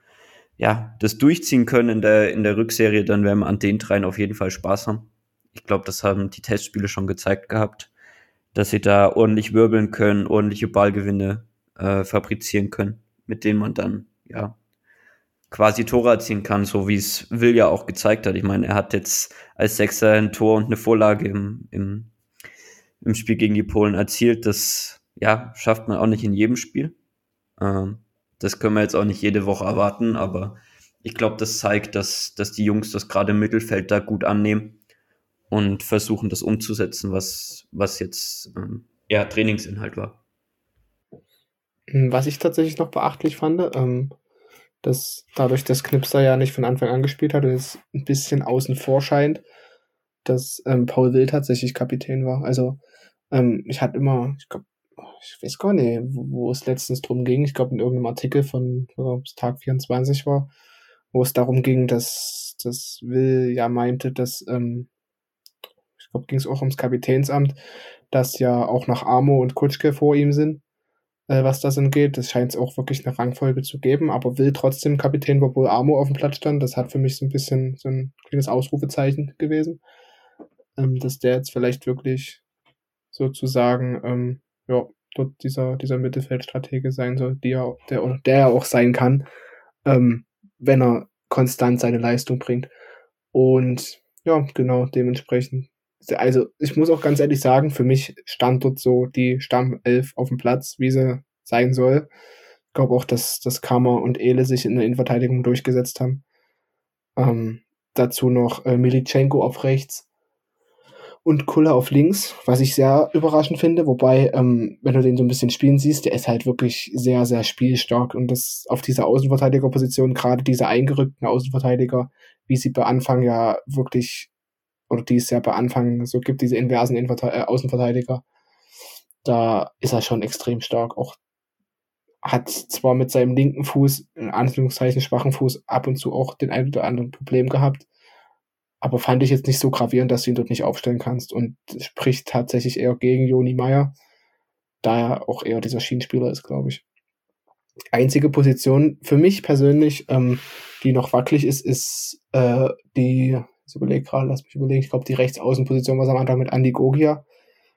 ja, das durchziehen können in der, in der Rückserie, dann werden wir an den dreien auf jeden Fall Spaß haben. Ich glaube, das haben die Testspiele schon gezeigt gehabt, dass sie da ordentlich wirbeln können, ordentliche Ballgewinne äh, fabrizieren können, mit denen man dann, ja, quasi Tore erzielen kann, so wie es Will ja auch gezeigt hat. Ich meine, er hat jetzt als Sechser ein Tor und eine Vorlage im, im, im Spiel gegen die Polen erzielt. Das ja, schafft man auch nicht in jedem Spiel. Ähm, das können wir jetzt auch nicht jede Woche erwarten, aber ich glaube, das zeigt, dass, dass die Jungs das gerade im Mittelfeld da gut annehmen und versuchen, das umzusetzen, was, was jetzt ähm, ja, Trainingsinhalt war. Was ich tatsächlich noch beachtlich fand, ähm, dass dadurch, dass Knipser ja nicht von Anfang an gespielt hat und jetzt ein bisschen außen vor scheint, dass ähm, Paul Will tatsächlich Kapitän war. Also ähm, ich hatte immer, ich glaube, ich weiß gar nicht, wo, wo es letztens drum ging. Ich glaube in irgendeinem Artikel von, ob es Tag 24 war, wo es darum ging, dass dass Will ja meinte, dass ähm, ich glaube, ging es auch ums Kapitänsamt, dass ja auch noch Amo und Kutschke vor ihm sind äh, was das angeht. Das scheint es auch wirklich eine Rangfolge zu geben, aber will trotzdem Kapitän, obwohl Amo auf dem Platz stand. Das hat für mich so ein bisschen so ein kleines Ausrufezeichen gewesen, ähm, dass der jetzt vielleicht wirklich sozusagen, ähm, ja, dort dieser, dieser Mittelfeldstratege sein soll, die er, der, oder der er auch sein kann, ähm, wenn er konstant seine Leistung bringt. Und ja, genau, dementsprechend also ich muss auch ganz ehrlich sagen, für mich stand dort so die Stammelf auf dem Platz, wie sie sein soll. Ich glaube auch, dass, dass Kammer und Ele sich in der Innenverteidigung durchgesetzt haben. Ähm, dazu noch äh, Militschenko auf rechts und Kulle auf links, was ich sehr überraschend finde. Wobei, ähm, wenn du den so ein bisschen spielen siehst, der ist halt wirklich sehr, sehr spielstark. Und das auf dieser Außenverteidigerposition, gerade diese eingerückten Außenverteidiger, wie sie bei Anfang ja wirklich oder die es ja bei Anfang so gibt, diese inversen Innenverte äh, Außenverteidiger, da ist er schon extrem stark. Auch hat zwar mit seinem linken Fuß, in Anführungszeichen schwachen Fuß, ab und zu auch den ein oder anderen Problem gehabt, aber fand ich jetzt nicht so gravierend, dass du ihn dort nicht aufstellen kannst und spricht tatsächlich eher gegen Joni Meyer, da er auch eher dieser Schienenspieler ist, glaube ich. Einzige Position für mich persönlich, ähm, die noch wackelig ist, ist äh, die ich überlege gerade, lass mich überlegen, ich glaube, die Rechtsaußenposition war am Anfang mit Andy Gogia,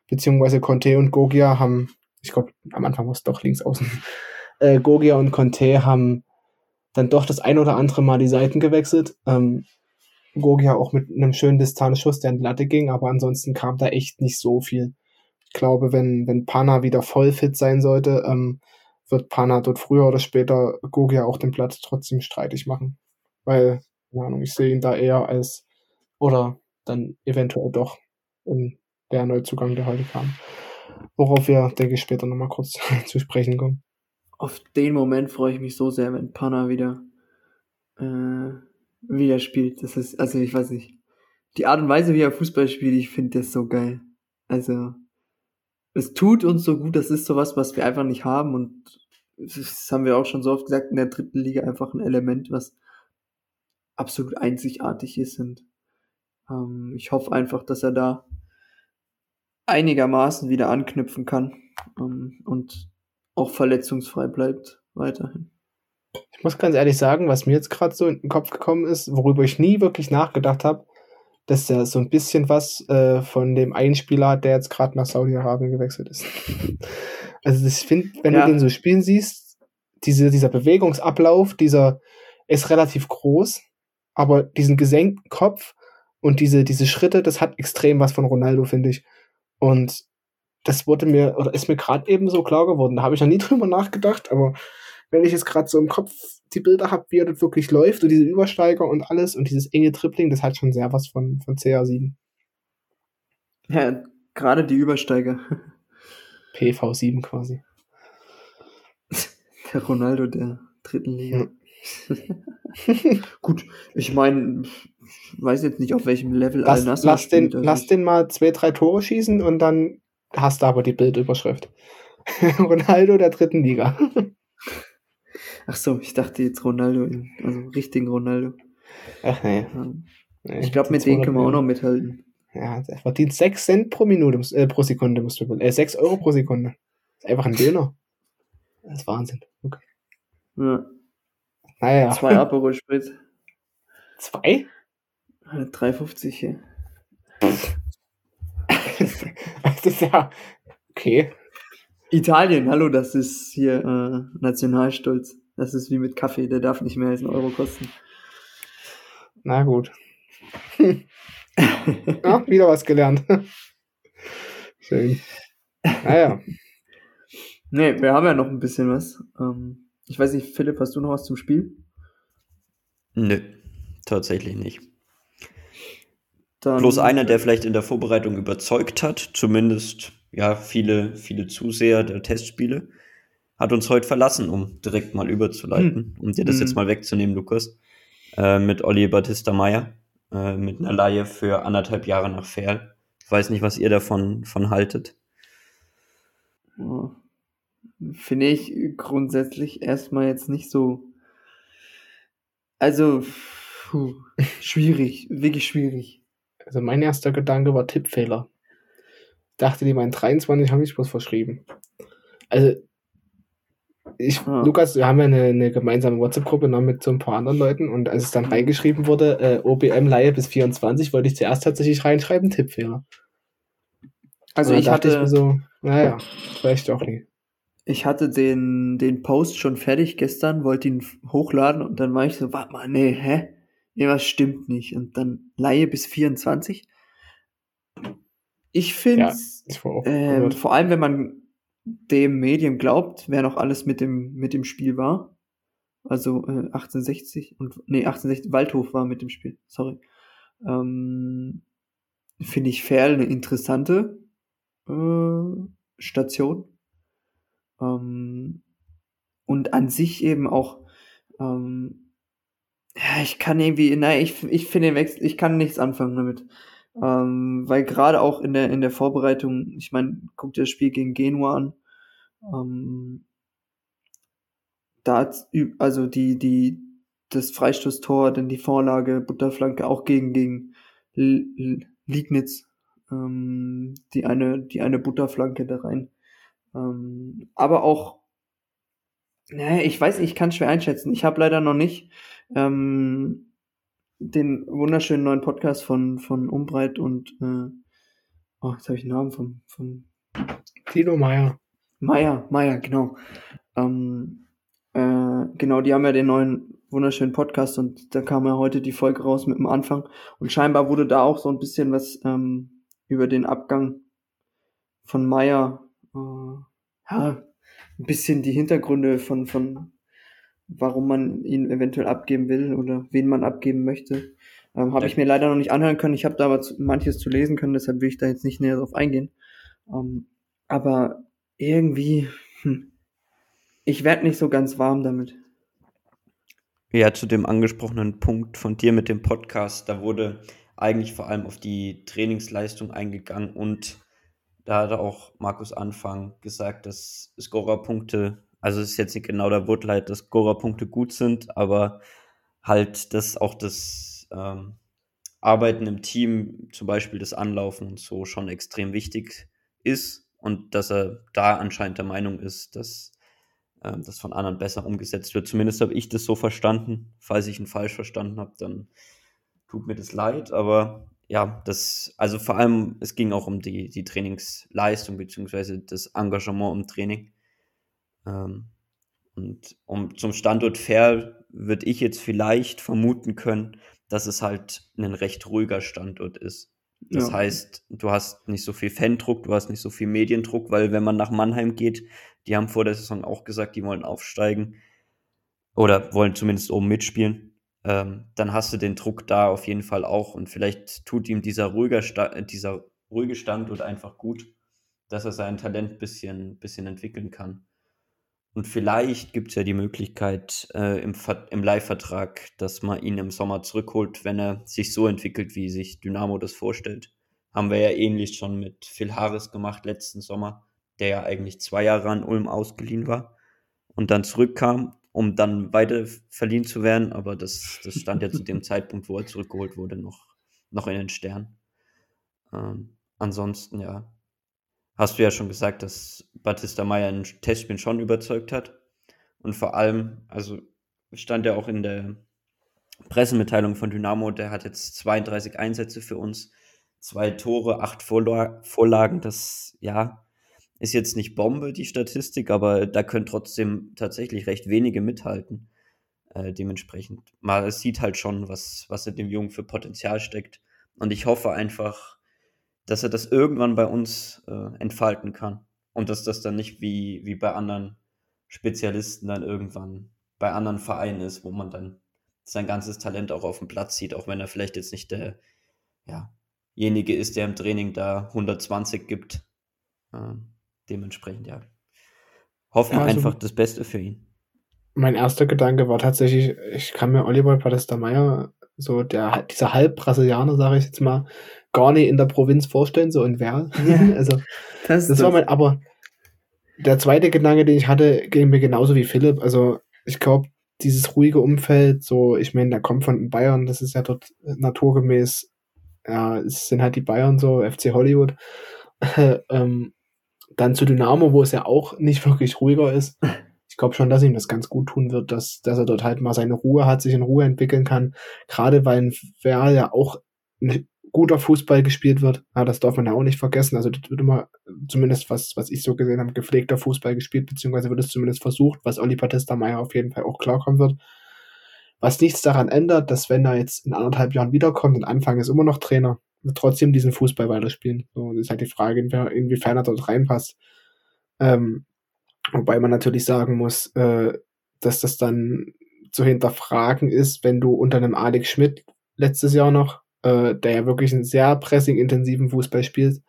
beziehungsweise Conte und Gogia haben, ich glaube, am Anfang war es doch links außen, äh, Gogia und Conte haben dann doch das ein oder andere Mal die Seiten gewechselt. Ähm, Gogia auch mit einem schönen Distanzschuss, der in die Latte ging, aber ansonsten kam da echt nicht so viel. Ich glaube, wenn, wenn Pana wieder voll fit sein sollte, ähm, wird Pana dort früher oder später Gogia auch den Platz trotzdem streitig machen. Weil, keine Ahnung, ich sehe ihn da eher als oder dann eventuell doch in der Neuzugang, der heute kam. Worauf wir, denke ich, später nochmal kurz zu sprechen kommen. Auf den Moment freue ich mich so sehr, wenn Panna wieder, äh, wieder spielt. Das ist, also ich weiß nicht. Die Art und Weise, wie er Fußball spielt, ich finde das so geil. Also, es tut uns so gut, das ist sowas, was wir einfach nicht haben und das haben wir auch schon so oft gesagt, in der dritten Liga einfach ein Element, was absolut einzigartig ist und ähm, ich hoffe einfach, dass er da einigermaßen wieder anknüpfen kann ähm, und auch verletzungsfrei bleibt weiterhin. Ich muss ganz ehrlich sagen, was mir jetzt gerade so in den Kopf gekommen ist, worüber ich nie wirklich nachgedacht habe, dass er so ein bisschen was äh, von dem Einspieler hat, der jetzt gerade nach Saudi-Arabien gewechselt ist. Also ich finde, wenn Ja. du den so spielen siehst, diese, dieser Bewegungsablauf, dieser ist relativ groß, aber diesen gesenkten Kopf und diese, diese Schritte, das hat extrem was von Ronaldo, finde ich. Und das wurde mir, oder ist mir gerade eben so klar geworden. Da habe ich noch nie drüber nachgedacht, aber wenn ich jetzt gerade so im Kopf die Bilder habe, wie er dort wirklich läuft und diese Übersteiger und alles und dieses enge Tripling, das hat schon sehr was von, von CR7. Ja, gerade die Übersteiger. PV7 quasi. Der Ronaldo der dritten Liga. Gut, ich meine, weiß jetzt nicht, auf welchem Level Lass, Al-Nassr lass, den, spielt, also lass ich- den mal zwei, drei Tore schießen und dann hast du aber die Bildüberschrift. Ronaldo der dritten Liga. Ach so, ich dachte jetzt Ronaldo, in, also richtigen Ronaldo. Ach nee. Ja. nee Ich glaube, mit denen 200 können wir auch noch mithalten. Ja, der verdient 6 Cent pro Minute, muss- äh, pro Sekunde, musst du, äh, 6 Euro pro Sekunde. ist einfach ein Döner. Das ist Wahnsinn. Okay. Ja. Naja. Zwei Aperol Spritz. Zwei? 3,50 hier. Das ist ja, okay. Italien, hallo, das ist hier äh, Nationalstolz. Das ist wie mit Kaffee, der darf nicht mehr als einen Euro kosten. Na gut. Ja, wieder was gelernt. Schön. Naja. nee, wir haben ja noch ein bisschen was. Ähm, ich weiß nicht, Philipp, hast du noch was zum Spiel? Nö, tatsächlich nicht. Dann, Bloß einer, der vielleicht in der Vorbereitung überzeugt hat, zumindest ja viele, viele Zuseher der Testspiele, hat uns heute verlassen, um direkt mal überzuleiten, um dir das Hm. jetzt mal wegzunehmen, Lukas. Äh, mit Olli Battista Meyer, äh, mit einer Laie für anderthalb Jahre nach Ferl. Ich weiß nicht, was ihr davon von haltet. Finde ich grundsätzlich erstmal jetzt nicht so. Also, puh, schwierig, wirklich schwierig. Also mein erster Gedanke war Tippfehler. Dachte, die meinen 23 haben ich bloß verschrieben. Also, ich, Ah. Lukas, wir haben ja eine, eine gemeinsame WhatsApp-Gruppe noch mit so ein paar anderen Leuten und als es dann reingeschrieben wurde, äh, OBM-Leihe bis 24, wollte ich zuerst tatsächlich reinschreiben, Tippfehler. Also ich hatte, mir so, naja, vielleicht doch nie. ich hatte den, den Post schon fertig gestern, wollte ihn hochladen und dann war ich so, warte mal, nee, hä? Irgendwas stimmt nicht. Und dann Laie bis 24. Ich finde, Ich auch ähm, vor allem wenn man dem Medium glaubt, wer noch alles mit dem, mit dem Spiel war. Also äh, 1860 und nee, 1860, Waldhof war mit dem Spiel, sorry. Ähm, Finde ich Ferl eine interessante äh, Station. Ähm, und an sich eben auch, ähm, ja, ich kann irgendwie, nein, ich, ich finde ich kann nichts anfangen damit. Ähm, weil gerade auch in der, in der Vorbereitung, ich meine, guck dir das Spiel gegen Genua an, ähm, da hat's üb- also die, die, das Freistoßtor, dann die Vorlage, Butterflanke, auch gegen, gegen L Liegnitz, ähm, die eine, die eine Butterflanke da rein. Ähm, aber auch, naja, ich weiß, ich kann schwer einschätzen. Ich habe leider noch nicht ähm, den wunderschönen neuen Podcast von, von Umbreit und äh, oh, jetzt habe ich den Namen von, von Tino Meyer. Meier, Meier, genau. Ähm, äh, genau, die haben ja den neuen wunderschönen Podcast und da kam ja heute die Folge raus mit dem Anfang und scheinbar wurde da auch so ein bisschen was ähm, über den Abgang von Meier, äh, ja, ein bisschen die Hintergründe von, von warum man ihn eventuell abgeben will oder wen man abgeben möchte. Ähm, Habe ich mir leider noch nicht anhören können. Ich habe da aber zu, manches zu lesen können, deshalb will ich da jetzt nicht näher drauf eingehen. Ähm, aber irgendwie, hm, ich werde nicht so ganz warm damit. Ja, zu dem angesprochenen Punkt von dir mit dem Podcast, da wurde eigentlich vor allem auf die Trainingsleistung eingegangen und da hat auch Markus Anfang gesagt, dass Scorerpunkte, also es ist jetzt nicht genau der Wortleid, dass Scorerpunkte gut sind, aber halt, dass auch das ähm, Arbeiten im Team, zum Beispiel das Anlaufen und so, schon extrem wichtig ist und dass er da anscheinend der Meinung ist, dass ähm, das von anderen besser umgesetzt wird. Zumindest habe ich das so verstanden. Falls ich ihn falsch verstanden habe, dann tut mir das leid. Aber ja, das, also vor allem, es ging auch um die, die Trainingsleistung beziehungsweise das Engagement im Training. Ähm, und um zum Standort Fair würde ich jetzt vielleicht vermuten können, dass es halt ein recht ruhiger Standort ist. Das Ja. heißt, du hast nicht so viel Fandruck, du hast nicht so viel Mediendruck, weil wenn man nach Mannheim geht, die haben vor der Saison auch gesagt, die wollen aufsteigen oder wollen zumindest oben mitspielen. Ähm, dann hast du den Druck da auf jeden Fall auch und vielleicht tut ihm dieser, ruhiger Sta dieser ruhige Standort einfach gut, dass er sein Talent bisschen, bisschen entwickeln kann. Und vielleicht gibt es ja die Möglichkeit äh, im, Ver- im Leihvertrag, dass man ihn im Sommer zurückholt, wenn er sich so entwickelt, wie sich Dynamo das vorstellt. Haben wir ja ähnlich schon mit Phil Harris gemacht letzten Sommer, der ja eigentlich zwei Jahre an Ulm ausgeliehen war und dann zurückkam, um dann weiter verliehen zu werden. Aber das, das stand ja zu dem Zeitpunkt, wo er zurückgeholt wurde, noch, noch in den Sternen. Ähm, ansonsten, ja, hast du ja schon gesagt, dass Batista Meyer in Testspielen schon überzeugt hat. Und vor allem, also stand ja auch in der Pressemitteilung von Dynamo, der hat jetzt 32 Einsätze für uns, zwei Tore, acht Vorla Vorlagen. Das, ja, ist jetzt nicht Bombe, die Statistik, aber da können trotzdem tatsächlich recht wenige mithalten. Äh, dementsprechend, man sieht halt schon, was, was in dem Jungen für Potenzial steckt. Und ich hoffe einfach, dass er das irgendwann bei uns äh, entfalten kann. Und dass das dann nicht wie, wie bei anderen Spezialisten dann irgendwann bei anderen Vereinen ist, wo man dann sein ganzes Talent auch auf dem Platz sieht, auch wenn er vielleicht jetzt nicht der, ja, jenige ist, der im Training da 120 gibt. Ähm, dementsprechend, ja. Hoffen Ja, also- einfach das Beste für ihn. Mein erster Gedanke war tatsächlich, ich kann mir Oliver Meyer, so der, dieser Halb-Brasilianer, sage ich jetzt mal, gar nicht in der Provinz vorstellen, so in Werl. Ja. also, Das, das war mein, aber der zweite Gedanke, den ich hatte, ging mir genauso wie Philipp. Also, ich glaube, dieses ruhige Umfeld, so, ich meine, der kommt von Bayern, das ist ja dort naturgemäß, ja, es sind halt die Bayern so, FC Hollywood. ähm, dann zu Dynamo, wo es ja auch nicht wirklich ruhiger ist. Ich glaube schon, dass ihm das ganz gut tun wird, dass, dass er dort halt mal seine Ruhe hat, sich in Ruhe entwickeln kann. Gerade weil Werl ja auch guter Fußball gespielt wird. Ja, das darf man ja auch nicht vergessen. Also das wird immer, zumindest was, was ich so gesehen habe, gepflegter Fußball gespielt, beziehungsweise wird es zumindest versucht, was Olli Patesta Meyer auf jeden Fall auch klarkommen wird. Was nichts daran ändert, dass wenn er jetzt in anderthalb Jahren wiederkommt und Anfang ist immer noch Trainer, wird trotzdem diesen Fußball weiterspielen. So, das ist halt die Frage, inwie- inwiefern er dort reinpasst. Ähm, wobei man natürlich sagen muss, äh, dass das dann zu hinterfragen ist, wenn du unter einem Alex Schmidt letztes Jahr noch, äh, der ja wirklich einen sehr pressing-intensiven Fußball spielt,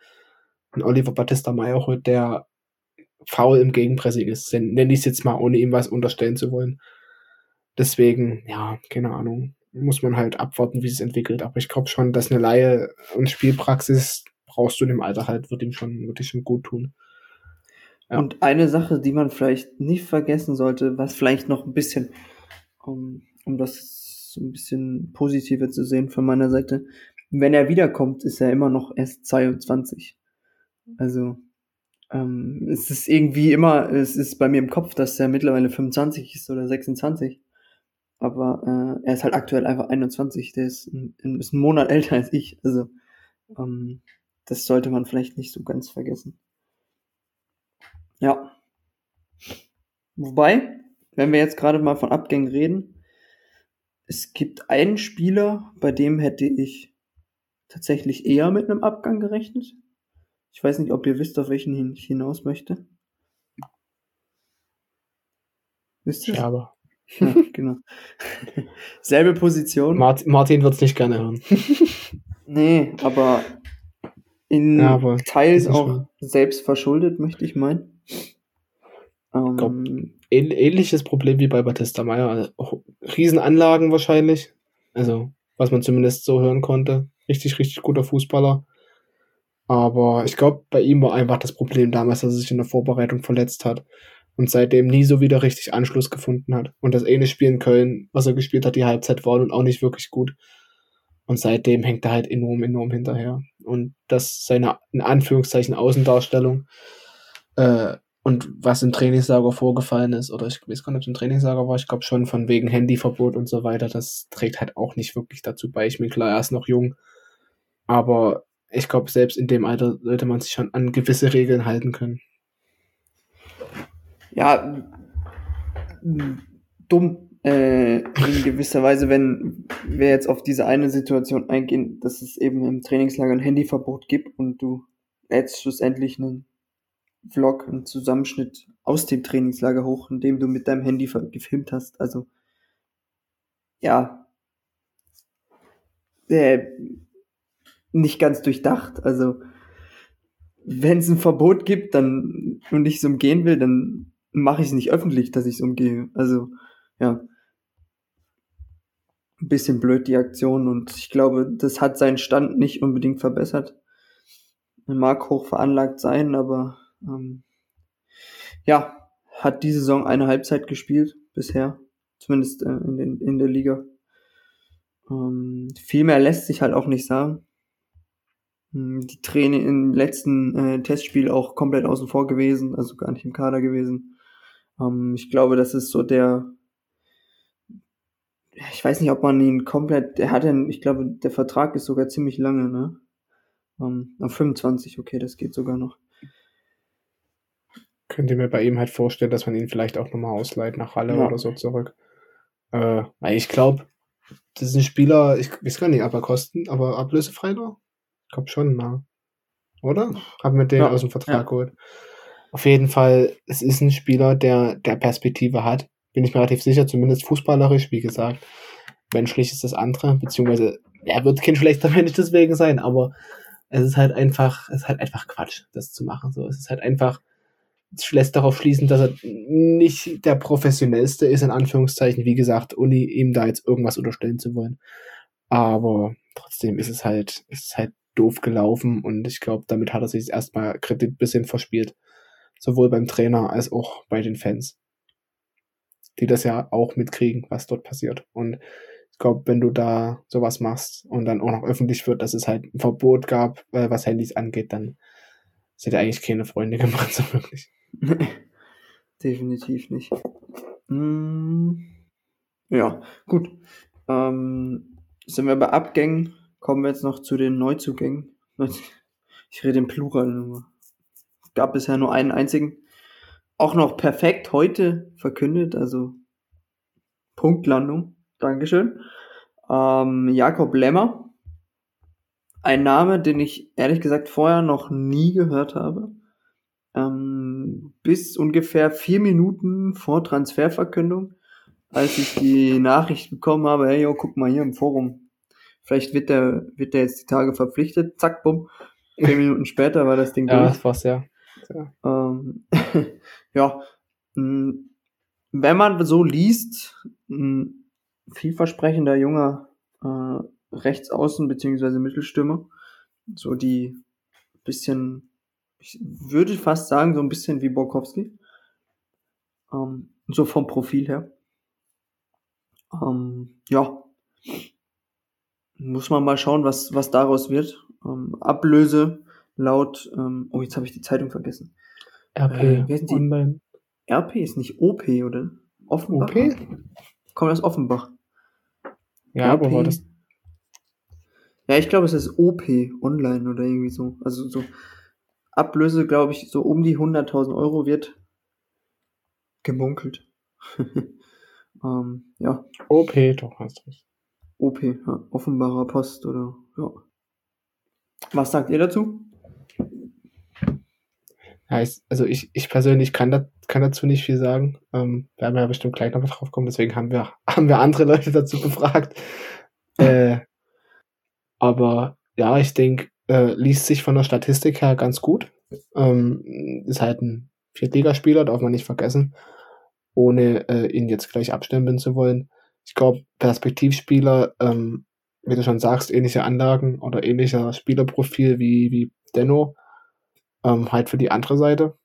und Oliver Battista Meyer der faul im Gegenpressing ist. Nenne ich es jetzt mal, ohne ihm was unterstellen zu wollen. Deswegen, ja, keine Ahnung, muss man halt abwarten, wie es entwickelt. Aber ich glaube schon, dass eine Laie und Spielpraxis brauchst du in dem Alter halt, wird ihm schon, wird ihm schon gut tun. Ja. Und eine Sache, die man vielleicht nicht vergessen sollte, was vielleicht noch ein bisschen, um, um das so ein bisschen positiver zu sehen von meiner Seite, wenn er wiederkommt, ist er immer noch erst 22. Also ähm, es ist irgendwie immer, es ist bei mir im Kopf, dass er mittlerweile 25 ist oder 26. Aber äh, er ist halt aktuell einfach 21. Der ist ein, ist ein Monat älter als ich. Also ähm, das sollte man vielleicht nicht so ganz vergessen. Ja. Wobei, wenn wir jetzt gerade mal von Abgängen reden, es gibt einen Spieler, bei dem hätte ich tatsächlich eher mit einem Abgang gerechnet. Ich weiß nicht, ob ihr wisst, auf welchen ich hinaus möchte. Wisst ihr? Scherber. Ja, genau. Selbe Position. Mart Martin wird es nicht gerne hören. Nee, aber in Ja, aber Teils auch selbst verschuldet, möchte ich meinen. Ähm, ähnliches Problem wie bei Batista Meyer. Also, Riesenanlagen wahrscheinlich. Also, was man zumindest so hören konnte. Richtig, richtig guter Fußballer. Aber ich glaube, bei ihm war einfach das Problem damals, dass er sich in der Vorbereitung verletzt hat und seitdem nie so wieder richtig Anschluss gefunden hat. Und das eine Spiel in Köln, was er gespielt hat, die Halbzeit war nun auch nicht wirklich gut. Und seitdem hängt er halt enorm, enorm hinterher. Und das seine, in Anführungszeichen, Außendarstellung, äh, und was im Trainingslager vorgefallen ist, oder ich weiß gar nicht, ob es im Trainingslager war, ich glaube schon von wegen Handyverbot und so weiter, das trägt halt auch nicht wirklich dazu bei. Ich bin klar, er ist noch jung, aber ich glaube, selbst in dem Alter sollte man sich schon an gewisse Regeln halten können. ja, dumm äh, in gewisser Weise, wenn wir jetzt auf diese eine Situation eingehen, dass es eben im Trainingslager ein Handyverbot gibt und du lädst schlussendlich einen Vlog, einen Zusammenschnitt aus dem Trainingslager hoch, in dem du mit deinem Handy gefilmt hast. Also ja, äh, nicht ganz durchdacht. Also wenn es ein Verbot gibt, dann und ich es umgehen will, dann mache ich es nicht öffentlich, dass ich es umgehe. Also ja, ein bisschen blöd die Aktion und ich glaube, das hat seinen Stand nicht unbedingt verbessert. Er mag hoch veranlagt sein, aber ähm, ja, hat die Saison eine Halbzeit gespielt bisher, zumindest äh, in, den, in der Liga. Ähm, viel mehr lässt sich halt auch nicht sagen. Hm, die Training im letzten äh, Testspiel auch komplett außen vor gewesen, also gar nicht im Kader gewesen. Ähm, ich glaube, das ist so der, ich weiß nicht, ob man ihn komplett, er hat ja, ich glaube, der Vertrag ist sogar ziemlich lange, ne? Um, auf 25, okay, das geht sogar noch. Könnt ihr mir bei ihm halt vorstellen, dass man ihn vielleicht auch nochmal ausleiht nach Halle ja. oder so zurück? Äh, ich glaube, das ist ein Spieler, ich weiß gar nicht, aber kosten, aber ablösefrei noch? Ich glaube schon, na. Oder? Haben wir den ja. aus dem Vertrag ja. geholt. Auf jeden Fall, es ist ein Spieler, der, der Perspektive hat. Bin ich mir relativ sicher, zumindest fußballerisch, wie gesagt. Menschlich ist das andere, beziehungsweise er wird kein schlechter Mensch deswegen sein, aber es ist halt einfach, es ist halt einfach Quatsch, das zu machen. So, es ist halt einfach, lässt darauf schließen, dass er nicht der professionellste ist, in Anführungszeichen, wie gesagt, ohne ihm da jetzt irgendwas unterstellen zu wollen. Aber trotzdem ist es halt, ist es halt doof gelaufen und ich glaube, damit hat er sich erstmal Kredit ein bisschen verspielt. Sowohl beim Trainer als auch bei den Fans. Die das ja auch mitkriegen, was dort passiert. Und ich glaube, wenn du da sowas machst und dann auch noch öffentlich wird, dass es halt ein Verbot gab, äh, was Handys angeht, dann sind ja eigentlich keine Freunde gemacht, so wirklich. Definitiv nicht. Mm, ja, gut. Ähm, sind wir bei Abgängen? Kommen wir jetzt noch zu den Neuzugängen. Ich rede im Plural. Gab bisher nur einen einzigen. Auch noch perfekt heute verkündet, also Punktlandung. Dankeschön. Ähm, Jakob Lemmer. Ein Name, den ich ehrlich gesagt vorher noch nie gehört habe. Ähm, bis ungefähr vier Minuten vor Transferverkündung, als ich die Nachricht bekommen habe, hey, yo, guck mal hier im Forum, Vielleicht wird der, wird der jetzt die Tage verpflichtet. Zack, bumm. Vier Minuten später war das Ding ja, durch. Das war's, ja. Ja. Ähm, ja. Hm, wenn man so liest, ein vielversprechender junger äh, Rechtsaußen beziehungsweise Mittelstürmer, so die bisschen, ich würde fast sagen, so ein bisschen wie Borkowski. Ähm, so vom Profil her. Ähm, ja, muss man mal schauen, was, was daraus wird. Ähm, Ablöse laut, ähm, oh, jetzt habe ich die Zeitung vergessen. RP, äh, wer sind die? Online. RP ist nicht OP, oder? Offenbach? OP? Kommt aus Offenbach. Ja, RP. aber war das. Ja, ich glaube, es ist OP online oder irgendwie so. Also so Ablöse, glaube ich, so um die 100.000 Euro wird gemunkelt. ähm, ja. OP, doch, hast du OP, ja, Offenbarer Post oder ja. Was sagt ihr dazu? Ja, ich, also ich, ich persönlich kann, da, kann dazu nicht viel sagen. Ähm, wir haben ja bestimmt gleich noch drauf kommen, deswegen haben wir, haben wir andere Leute dazu befragt. äh, aber ja, ich denke, äh, liest sich von der Statistik her ganz gut. Ähm, ist halt ein Viertligaspieler, darf man nicht vergessen, ohne äh, ihn jetzt gleich abstempeln zu wollen ich glaube, Perspektivspieler, ähm, wie du schon sagst, ähnliche Anlagen oder ähnlicher Spielerprofil wie, wie Denno, ähm, halt für die andere Seite.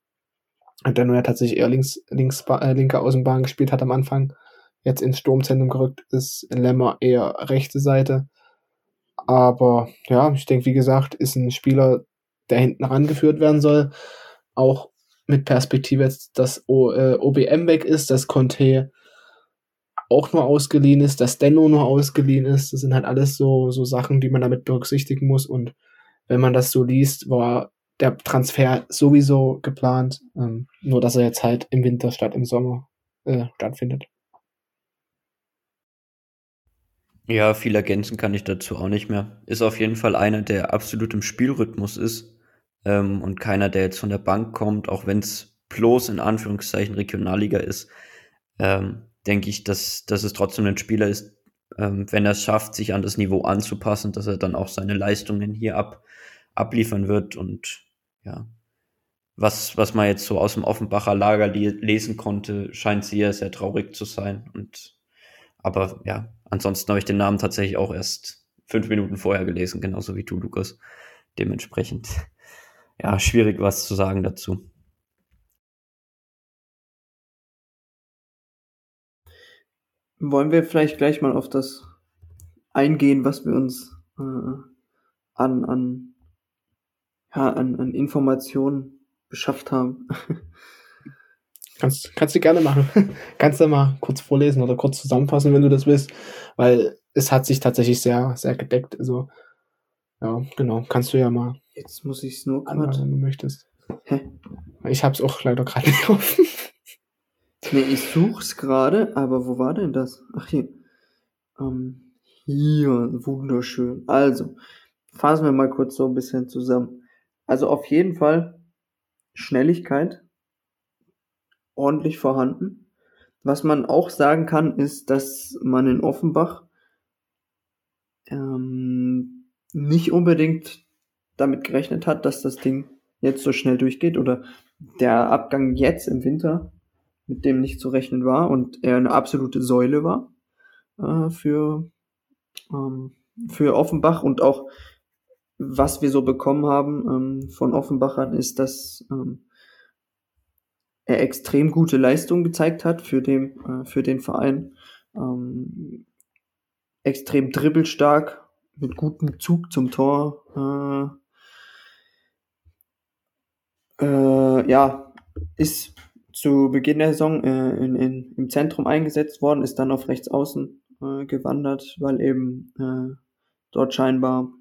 Denno ja tatsächlich eher links, links, äh, linke Außenbahn gespielt hat am Anfang, jetzt ins Sturmzentrum gerückt ist, Lemmer eher rechte Seite. Aber ja, ich denke, wie gesagt, ist ein Spieler, der hinten rangeführt werden soll. Auch mit Perspektive dass o, äh, OBM weg ist, dass Conte auch nur ausgeliehen ist, dass Denno nur ausgeliehen ist. Das sind halt alles so, so Sachen, die man damit berücksichtigen muss. Und wenn man das so liest, war der Transfer sowieso geplant, ähm, nur dass er jetzt halt im Winter statt im Sommer äh, stattfindet. Ja, viel ergänzen kann ich dazu auch nicht mehr. Ist auf jeden Fall einer, der absolut im Spielrhythmus ist ähm, und keiner, der jetzt von der Bank kommt, auch wenn es bloß in Anführungszeichen Regionalliga ist, ähm, denke ich, dass, dass es trotzdem ein Spieler ist, ähm, wenn er es schafft, sich an das Niveau anzupassen, dass er dann auch seine Leistungen hier ab, abliefern wird und ja, was, was man jetzt so aus dem Offenbacher Lager lesen konnte, scheint sehr, sehr traurig zu sein und aber ja, ansonsten habe ich den Namen tatsächlich auch erst fünf Minuten vorher gelesen, genauso wie du, Lukas. Dementsprechend, ja, schwierig was zu sagen dazu. Wollen wir vielleicht gleich mal auf das eingehen, was wir uns äh, an, an, ja, an, an Informationen beschafft haben? Kannst, kannst du gerne machen. kannst du mal kurz vorlesen oder kurz zusammenfassen, wenn du das willst, weil es hat sich tatsächlich sehr, sehr gedeckt. Also, ja, genau. Kannst du ja mal. Jetzt muss ich es nur gerade. Wenn du möchtest. Hä? Ich hab's auch leider gerade nicht offen. nee, ich such's gerade, aber wo war denn das? Ach, hier. Ähm, hier, wunderschön. Also, fassen wir mal kurz so ein bisschen zusammen. Also auf jeden Fall Schnelligkeit, ordentlich vorhanden. Was man auch sagen kann, ist, dass man in Offenbach ähm, nicht unbedingt damit gerechnet hat, dass das Ding jetzt so schnell durchgeht oder der Abgang jetzt im Winter mit dem nicht zu rechnen war und er eine absolute Säule war äh, für, ähm, für Offenbach und auch was wir so bekommen haben ähm, von Offenbachern ist, dass ähm, er extrem gute Leistung gezeigt hat für, den, äh, für den Verein. Ähm, extrem dribbelstark, mit gutem Zug zum Tor. Äh, äh, ja, ist zu Beginn der Saison äh, in, in, im Zentrum eingesetzt worden, ist dann auf rechts außen äh, gewandert, weil eben äh, dort scheinbar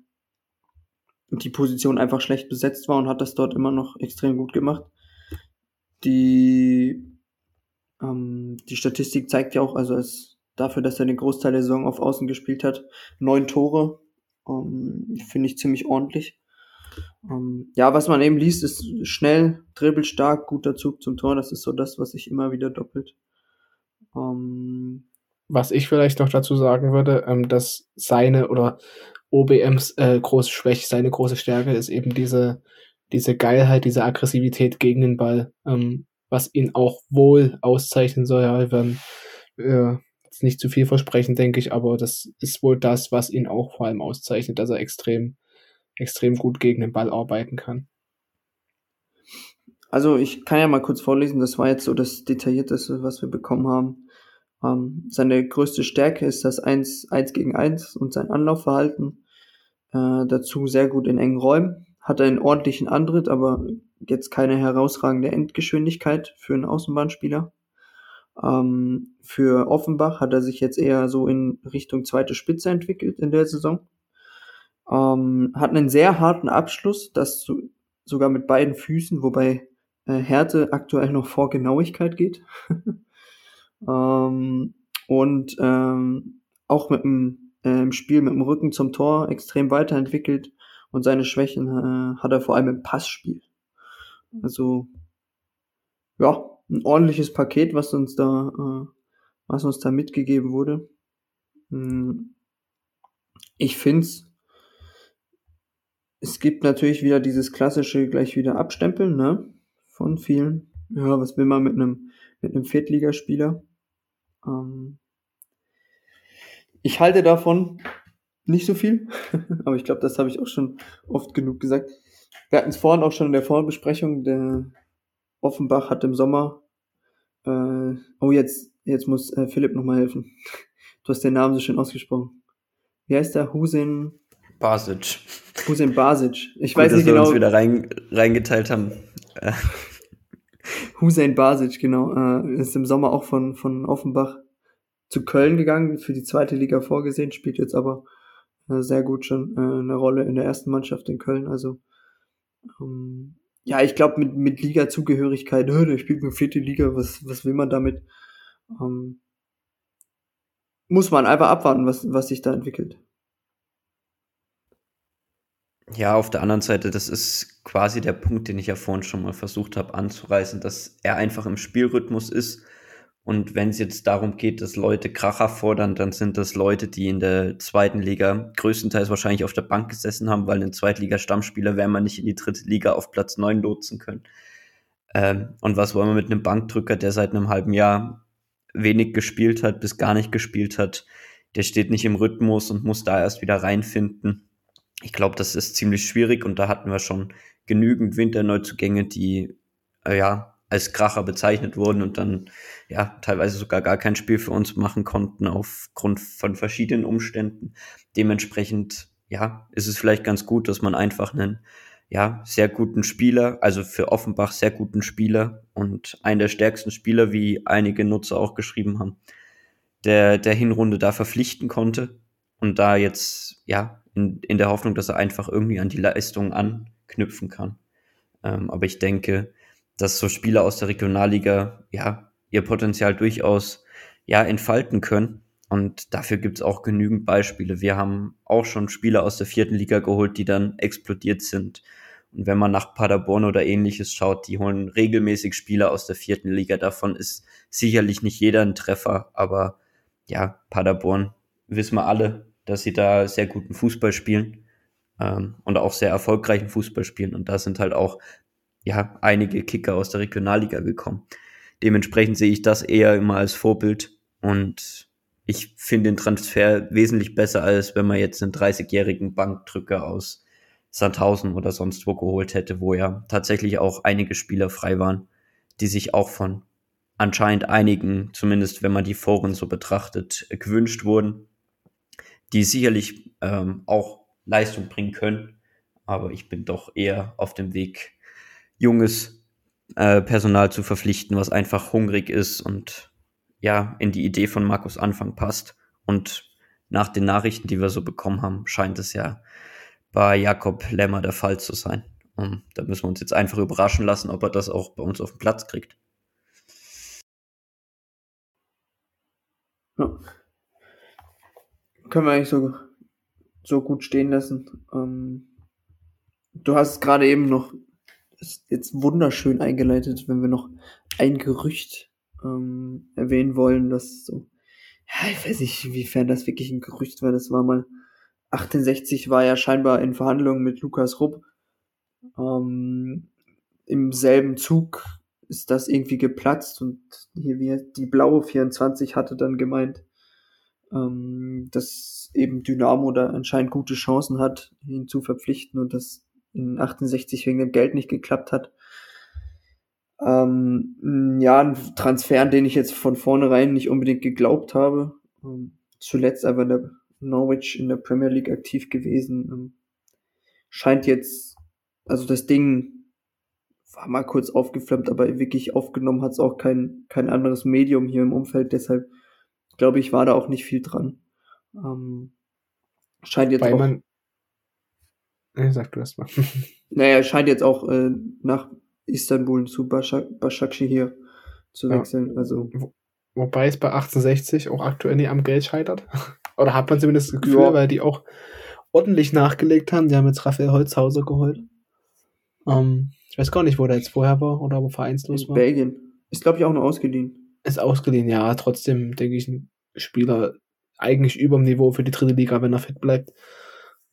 die Position einfach schlecht besetzt war und hat das dort immer noch extrem gut gemacht. Die, ähm, die Statistik zeigt ja auch, also es, dafür, dass er den Großteil der Saison auf Außen gespielt hat, neun Tore, ähm, finde ich ziemlich ordentlich. Ähm, ja, was man eben liest, ist schnell, dribbelstark, guter Zug zum Tor. Das ist so das, was sich immer wieder doppelt. Ähm, was ich vielleicht noch dazu sagen würde, ähm, dass seine oder OBMs äh, große Schwäche, seine große Stärke ist eben diese diese Geilheit, diese Aggressivität gegen den Ball, ähm, was ihn auch wohl auszeichnen soll. Ja, wir werden äh, nicht zu viel versprechen, denke ich, aber das ist wohl das, was ihn auch vor allem auszeichnet, dass er extrem, extrem gut gegen den Ball arbeiten kann. Also ich kann ja mal kurz vorlesen, das war jetzt so das Detaillierteste, was wir bekommen haben. Ähm, seine größte Stärke ist das 1, 1 gegen 1 und sein Anlaufverhalten. Äh, dazu sehr gut in engen Räumen hat einen ordentlichen Antritt, aber jetzt keine herausragende Endgeschwindigkeit für einen Außenbahnspieler. Ähm, für Offenbach hat er sich jetzt eher so in Richtung zweite Spitze entwickelt in der Saison. Ähm, hat einen sehr harten Abschluss, das so, sogar mit beiden Füßen, wobei äh, Härte aktuell noch vor Genauigkeit geht. ähm, und ähm, auch mit dem äh, Spiel mit dem Rücken zum Tor extrem weiterentwickelt und seine Schwächen äh, hat er vor allem im Passspiel. Also, ja, ein ordentliches Paket, was uns da, äh, was uns da mitgegeben wurde. Hm. Ich find's, es gibt natürlich wieder dieses klassische gleich wieder Abstempeln, ne? Von vielen. Ja, was will man mit einem, mit einem Viertligaspieler? Ähm, ich halte davon, nicht so viel, aber ich glaube, das habe ich auch schon oft genug gesagt. Wir hatten es vorhin auch schon in der Vorbesprechung, der Offenbach hat im Sommer, äh, oh jetzt, jetzt muss äh, Philipp nochmal helfen. Du hast den Namen so schön ausgesprochen. Wie heißt der? Husin Basic. Husin Basic. Ich Gut, weiß nicht genau. Wir uns wieder rein, reingeteilt haben. Hussein Basic, genau. Äh, ist im Sommer auch von, von Offenbach zu Köln gegangen, für die zweite Liga vorgesehen, spielt jetzt aber sehr gut schon äh, eine Rolle in der ersten Mannschaft in Köln. Also Ähm, ja, ich glaube, mit, mit Liga-Zugehörigkeit, oh, der spielt eine vierte Liga, was, was will man damit? Ähm, muss man einfach abwarten, was, was sich da entwickelt. Ja, auf der anderen Seite, das ist quasi der Punkt, den ich ja vorhin schon mal versucht habe anzureißen, dass er einfach im Spielrhythmus ist. Und wenn es jetzt darum geht, dass Leute Kracher fordern, dann sind das Leute, die in der zweiten Liga größtenteils wahrscheinlich auf der Bank gesessen haben, weil ein Zweitliga-Stammspieler wäre man nicht in die dritte Liga auf Platz 9 lotsen können. Ähm, und was wollen wir mit einem Bankdrücker, der seit einem halben Jahr wenig gespielt hat, bis gar nicht gespielt hat? Der steht nicht im Rhythmus und muss da erst wieder reinfinden ich glaube, das ist ziemlich schwierig und da hatten wir schon genügend Winterneuzugänge, die äh, ja als Kracher bezeichnet wurden und dann ja teilweise sogar gar kein Spiel für uns machen konnten aufgrund von verschiedenen Umständen. Dementsprechend ja ist es vielleicht ganz gut, dass man einfach einen ja sehr guten Spieler, also für Offenbach sehr guten Spieler und einen der stärksten Spieler, wie einige Nutzer auch geschrieben haben, der der Hinrunde da verpflichten konnte und da jetzt ja in, in der Hoffnung, dass er einfach irgendwie an die Leistung anknüpfen kann. Ähm, aber ich denke, dass so Spieler aus der Regionalliga ja ihr Potenzial durchaus ja entfalten können. Und dafür gibt es auch genügend Beispiele. Wir haben auch schon Spieler aus der vierten Liga geholt, die dann explodiert sind. Und wenn man nach Paderborn oder ähnliches schaut, die holen regelmäßig Spieler aus der vierten Liga. Davon ist sicherlich nicht jeder ein Treffer, aber ja, Paderborn wissen wir alle, dass sie da sehr guten Fußball spielen ähm, und auch sehr erfolgreichen Fußball spielen. Und da sind halt auch ja einige Kicker aus der Regionalliga gekommen. Dementsprechend sehe ich das eher immer als Vorbild und ich finde den Transfer wesentlich besser, als wenn man jetzt einen 30-jährigen Bankdrücker aus Sandhausen oder sonst wo geholt hätte, wo ja tatsächlich auch einige Spieler frei waren, die sich auch von anscheinend einigen, zumindest wenn man die Foren so betrachtet, gewünscht wurden die sicherlich ähm, auch Leistung bringen können. Aber ich bin doch eher auf dem Weg, junges äh, Personal zu verpflichten, was einfach hungrig ist und ja, in die Idee von Markus Anfang passt. Und nach den Nachrichten, die wir so bekommen haben, scheint es ja bei Jakob Lemmer der Fall zu sein. Und da müssen wir uns jetzt einfach überraschen lassen, ob er das auch bei uns auf den Platz kriegt. Ja können wir eigentlich so, so gut stehen lassen. Ähm, du hast gerade eben noch jetzt wunderschön eingeleitet, wenn wir noch ein Gerücht ähm, erwähnen wollen, das so, ja, ich weiß nicht, inwiefern das wirklich ein Gerücht war. Das war mal 68 war ja scheinbar in Verhandlungen mit Lukas Rupp. Ähm, Im selben Zug ist das irgendwie geplatzt und hier wie die blaue 24 hatte dann gemeint, ähm, dass eben Dynamo da anscheinend gute Chancen hat, ihn zu verpflichten und das in 68 wegen dem Geld nicht geklappt hat. Ähm, ja, ein Transfer, an den ich jetzt von vornherein nicht unbedingt geglaubt habe. Ähm, zuletzt aber in der Norwich in der Premier League aktiv gewesen. Ähm, scheint jetzt, also das Ding war mal kurz aufgeflammt, aber wirklich aufgenommen hat es auch kein, kein anderes Medium hier im Umfeld. Deshalb glaube ich, war da auch nicht viel dran. Ähm, scheint jetzt Weil auch. Ja, sag du erst mal. naja, scheint jetzt auch äh, nach Istanbul zu Başak hier zu wechseln. Ja. Also. Wo, wobei es bei 1860 auch aktuell nicht am Geld scheitert. Oder hat man zumindest das Gefühl, ja. weil die auch ordentlich nachgelegt haben. Die haben jetzt Raphael Holzhauser geholt. Ähm, ich weiß gar nicht, wo der jetzt vorher war oder wo vereinslos In war. Belgien. Ist, glaube ich, auch noch ausgeliehen. Ist ausgeliehen, ja. Trotzdem denke ich, ein Spieler eigentlich über dem Niveau für die dritte Liga, wenn er fit bleibt.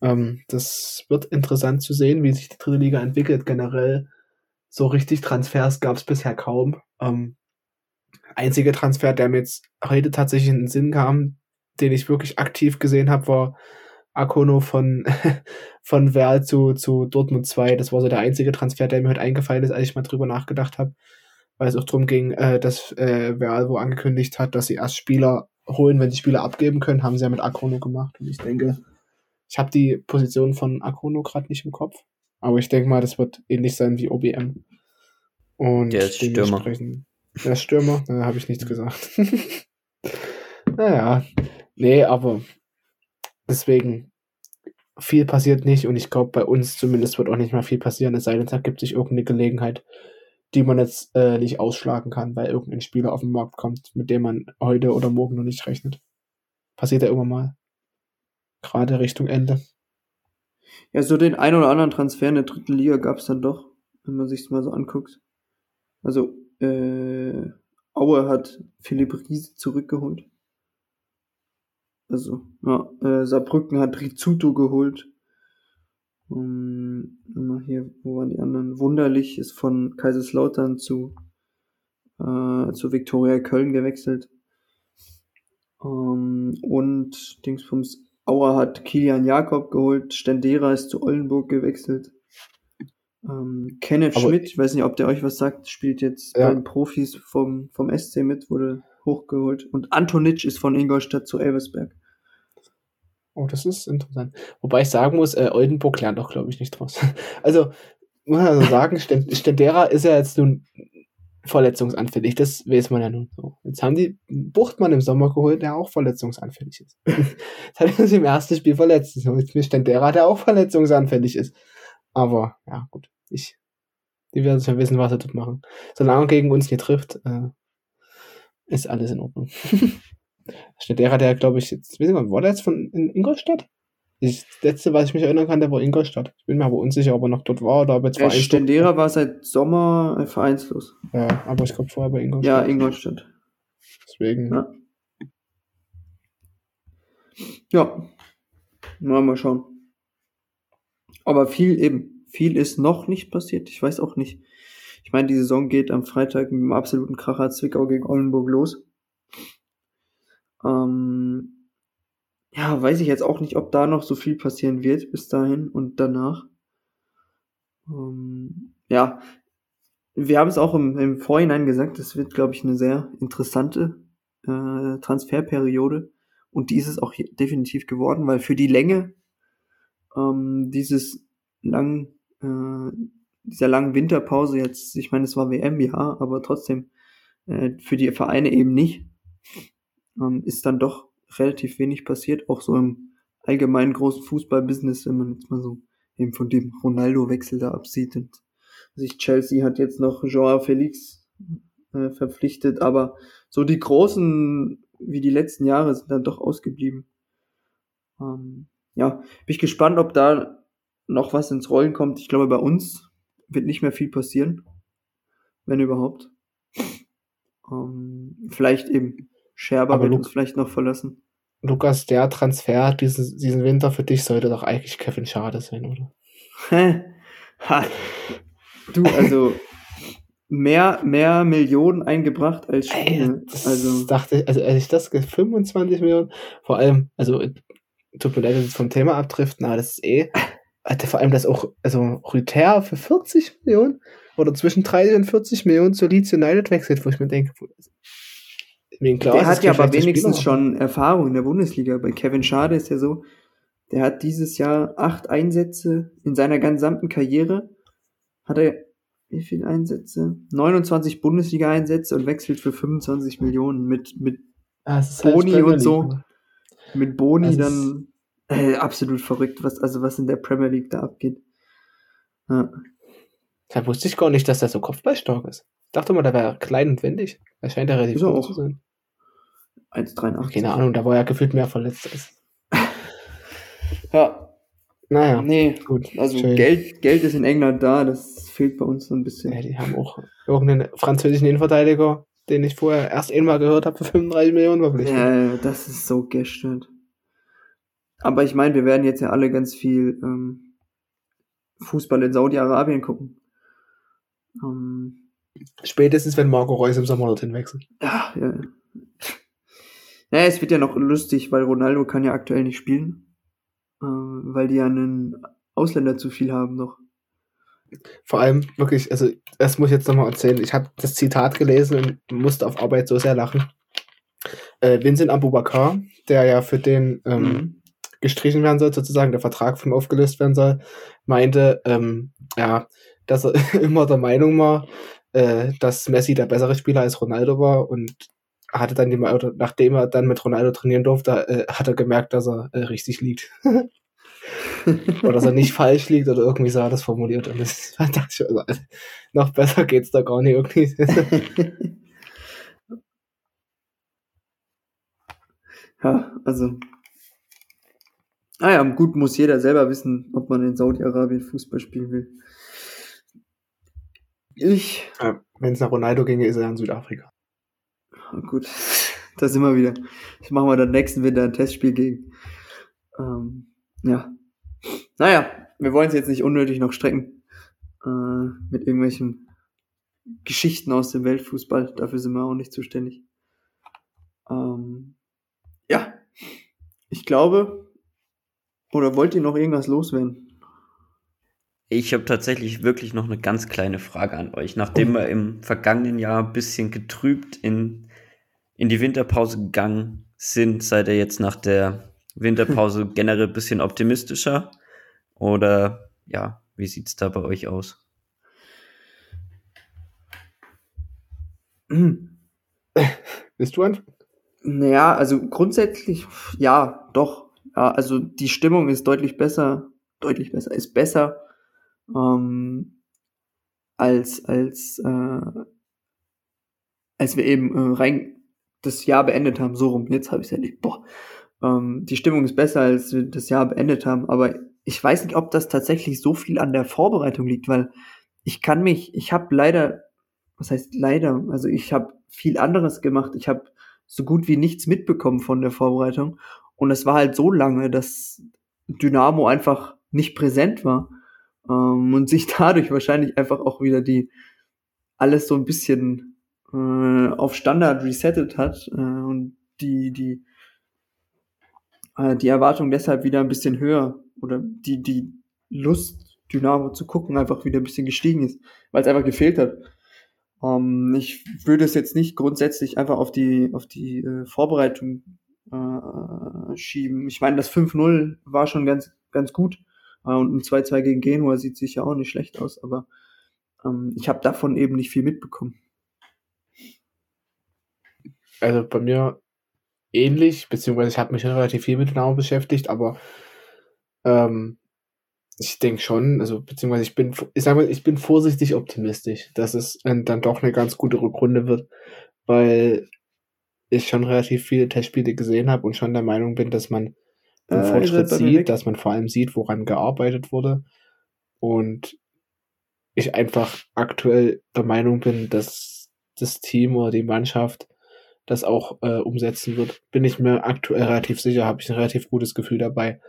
Ähm, das wird interessant zu sehen, wie sich die dritte Liga entwickelt. Generell so richtig Transfers gab es bisher kaum. Ähm, einziger Transfer, der mir jetzt heute tatsächlich in den Sinn kam, den ich wirklich aktiv gesehen habe, war Akono von, von Werl zu, zu Dortmund 2. Das war so der einzige Transfer, der mir heute eingefallen ist, als ich mal drüber nachgedacht habe weil es auch darum ging, äh, dass äh, Veralvo angekündigt hat, dass sie erst Spieler holen, wenn sie Spieler abgeben können, haben sie ja mit Akrono gemacht. Und ich denke, ich habe die Position von Akrono gerade nicht im Kopf, aber ich denke mal, das wird ähnlich sein wie OBM. Und der ist Stürmer. Der ist Stürmer, da habe ich nichts gesagt. naja, nee, aber deswegen viel passiert nicht und ich glaube, bei uns zumindest wird auch nicht mehr viel passieren, es sei denn, da gibt sich irgendeine Gelegenheit, die man jetzt äh, nicht ausschlagen kann, weil irgendein Spieler auf den Markt kommt, mit dem man heute oder morgen noch nicht rechnet. Passiert ja immer mal. Gerade Richtung Ende. Ja, so den ein oder anderen Transfer in der dritten Liga gab es dann doch, wenn man sich's mal so anguckt. Also, äh, Aue hat Philipp Riese zurückgeholt. Also, ja, äh, Saarbrücken hat Rizzuto geholt. Um, hier, wo waren die anderen? Wunderlich ist von Kaiserslautern zu, äh, zu Viktoria Köln gewechselt. Um, und Dingsbums Auer hat Kilian Jakob geholt, Stendera ist zu Oldenburg gewechselt. Ähm, Kenneth Aber- Schmidt, ich weiß nicht, ob der euch was sagt, spielt jetzt Ja. beim Profis vom, vom SC mit, wurde hochgeholt. Und Antonic ist von Ingolstadt zu Elversberg. Oh, das ist interessant. Wobei ich sagen muss, äh, Oldenburg lernt doch, glaube ich, nicht draus. Also, muss man also sagen, Sten- Stendera ist ja jetzt nun verletzungsanfällig. Das weiß man ja nun so. Jetzt haben die Buchtmann im Sommer geholt, der auch verletzungsanfällig ist. Jetzt hat er sich im ersten Spiel verletzt. Jetzt mit Stendera, der auch verletzungsanfällig ist. Aber, ja, gut. Ich, die werden schon wissen, was sie dort machen. Solange er gegen uns nicht trifft, äh, ist alles in Ordnung. Stendera, der, glaube ich, jetzt, ich nicht, war der jetzt von in Ingolstadt? Das letzte, was ich mich erinnern kann, der war Ingolstadt. Ich bin mir aber unsicher, ob er noch dort war oder ob er jetzt Vereinsdruck- Stendera war seit Sommer vereinslos. Ja, aber ich glaube vorher bei Ja, Ingolstadt. Ingolstadt. Deswegen. Ja. Ja. Mal, mal schauen. Aber viel eben, viel ist noch nicht passiert. Ich weiß auch nicht. Ich meine, die Saison geht am Freitag mit einem absoluten Kracher Zwickau gegen Oldenburg los. Ähm, ja, weiß ich jetzt auch nicht, ob da noch so viel passieren wird bis dahin und danach. Ähm, ja, wir haben es auch im, im Vorhinein gesagt, es wird, glaube ich, eine sehr interessante äh, Transferperiode. Und die ist es auch definitiv geworden, weil für die Länge ähm, dieses lang, äh, dieser langen Winterpause jetzt, ich meine, es war WM, ja, aber trotzdem äh, für die Vereine eben nicht, ähm, ist dann doch relativ wenig passiert, auch so im allgemeinen großen Fußballbusiness, wenn man jetzt mal so eben von dem Ronaldo-Wechsel da absieht. Und sich Chelsea hat jetzt noch Joao Felix äh, verpflichtet, aber so die großen, wie die letzten Jahre, sind dann doch ausgeblieben. Ähm, ja, bin ich gespannt, ob da noch was ins Rollen kommt. Ich glaube, bei uns wird nicht mehr viel passieren, wenn überhaupt. Ähm, vielleicht eben Scherber Aber wird Luke- uns vielleicht noch verlassen. Lukas, der Transfer diesen, diesen Winter für dich sollte doch eigentlich Kevin Schade sein, oder? Ha. Du, also mehr, mehr Millionen eingebracht als Spiele. das Also, dachte ich, also als ich das ge- 25 Millionen, vor allem, also tut mir leid, dass jetzt vom Thema abdriften, aber das ist eh, Alter, vor allem das auch, also Rüther für 40 Millionen oder zwischen 30 und 40 Millionen zu Leeds United wechselt, wo ich mir denke, klar, der hat ja aber wenigstens Spieler, schon Erfahrung in der Bundesliga. Bei Kevin Schade ist ja so, der hat dieses Jahr acht Einsätze in seiner gesamten Karriere. Hat er wie viele Einsätze? 29 Bundesliga-Einsätze und wechselt für 25 Millionen mit, mit, Ah, halt Boni und so. Mit Boni Also dann äh, absolut verrückt, was, also was in der Premier League da abgeht. Ja. Da wusste ich gar nicht, dass der so kopfballstark ist. Ich dachte mal, der wäre klein und wendig. Er scheint ja relativ auch. zu sein. 1,83. Keine Ahnung, da war ja gefühlt mehr verletzt. Als. Ja, Naja, nee, gut. also schön. Geld, Geld ist in England da, das fehlt bei uns so ein bisschen. Ja, die haben auch irgendeinen französischen Innenverteidiger, den ich vorher erst einmal gehört habe, für 35 Millionen verpflichtet. Ja, das ist so gestört. Aber ich meine, wir werden jetzt ja alle ganz viel ähm, Fußball in Saudi-Arabien gucken. Ähm, Spätestens, wenn Marco Reus im Sommer dorthin wechselt. ja, ja. Ja, es wird ja noch lustig, weil Ronaldo kann ja aktuell nicht spielen, äh, weil die ja einen Ausländer zu viel haben noch. Vor allem wirklich, also das muss ich jetzt nochmal erzählen. Ich habe das Zitat gelesen und musste auf Arbeit so sehr lachen. Äh, Vincent Abubakar, der ja für den ähm, Mhm. gestrichen werden soll, sozusagen der Vertrag von ihm aufgelöst werden soll, meinte, ähm, ja, dass er immer der Meinung war, äh, dass Messi der bessere Spieler als Ronaldo war und hatte dann die, oder nachdem er dann mit Ronaldo trainieren durfte, äh, hat er gemerkt, dass er äh, richtig liegt. oder dass er nicht falsch liegt oder irgendwie so hat das formuliert. Und das dachte ich, also, noch besser geht's da gar nicht irgendwie. ja, also. Ah ja, gut muss jeder selber wissen, ob man in Saudi-Arabien Fußball spielen will. Ich. Wenn es nach Ronaldo ginge, ist er in Südafrika. Gut, da sind wir wieder. Ich mache mal dann nächsten Winter ein Testspiel gegen. Ähm, ja. Naja, wir wollen es jetzt nicht unnötig noch strecken äh, mit irgendwelchen Geschichten aus dem Weltfußball. Dafür sind wir auch nicht zuständig. Ähm, ja, ich glaube, oder wollt ihr noch irgendwas loswerden? Ich habe tatsächlich wirklich noch eine ganz kleine Frage an euch. Nachdem wir im vergangenen Jahr ein bisschen getrübt in, in die Winterpause gegangen sind, seid ihr jetzt nach der Winterpause generell ein bisschen optimistischer? Oder ja, wie sieht es da bei euch aus? Bist du ein? Naja, also grundsätzlich, ja, doch. Ja, also die Stimmung ist deutlich besser, deutlich besser, ist besser ähm, als als äh, als wir eben äh, rein das Jahr beendet haben, so rum. Jetzt habe ich es erlebt. Boah, ähm, die Stimmung ist besser, als wir das Jahr beendet haben. Aber ich weiß nicht, ob das tatsächlich so viel an der Vorbereitung liegt, weil ich kann mich, ich habe leider, was heißt leider, also ich habe viel anderes gemacht. Ich habe so gut wie nichts mitbekommen von der Vorbereitung. Und es war halt so lange, dass Dynamo einfach nicht präsent war ähm, und sich dadurch wahrscheinlich einfach auch wieder die alles so ein bisschen äh, auf Standard resettet hat äh, und die die äh, die Erwartung deshalb wieder ein bisschen höher oder die die Lust Dynamo zu gucken einfach wieder ein bisschen gestiegen ist, weil es einfach gefehlt hat. Ähm, ich würde es jetzt nicht grundsätzlich einfach auf die auf die äh, Vorbereitung äh, schieben. Ich meine, das 5-0 war schon ganz ganz gut äh, und ein 2-2 gegen Genua sieht sicher auch nicht schlecht aus, aber ähm, ich habe davon eben nicht viel mitbekommen. Also bei mir ähnlich, beziehungsweise ich habe mich relativ viel mit Dynamo beschäftigt, aber ähm, ich denke schon, also beziehungsweise ich bin, ich sag mal, ich bin vorsichtig optimistisch, dass es dann doch eine ganz gute Rückrunde wird, weil ich schon relativ viele Testspiele gesehen habe und schon der Meinung bin, dass man den Äh, Fortschritt sieht, dass man vor allem sieht, woran gearbeitet wurde. Und ich einfach aktuell der Meinung bin, dass das Team oder die Mannschaft das auch äh, umsetzen wird. Bin ich mir aktuell relativ sicher, habe ich ein relativ gutes Gefühl dabei.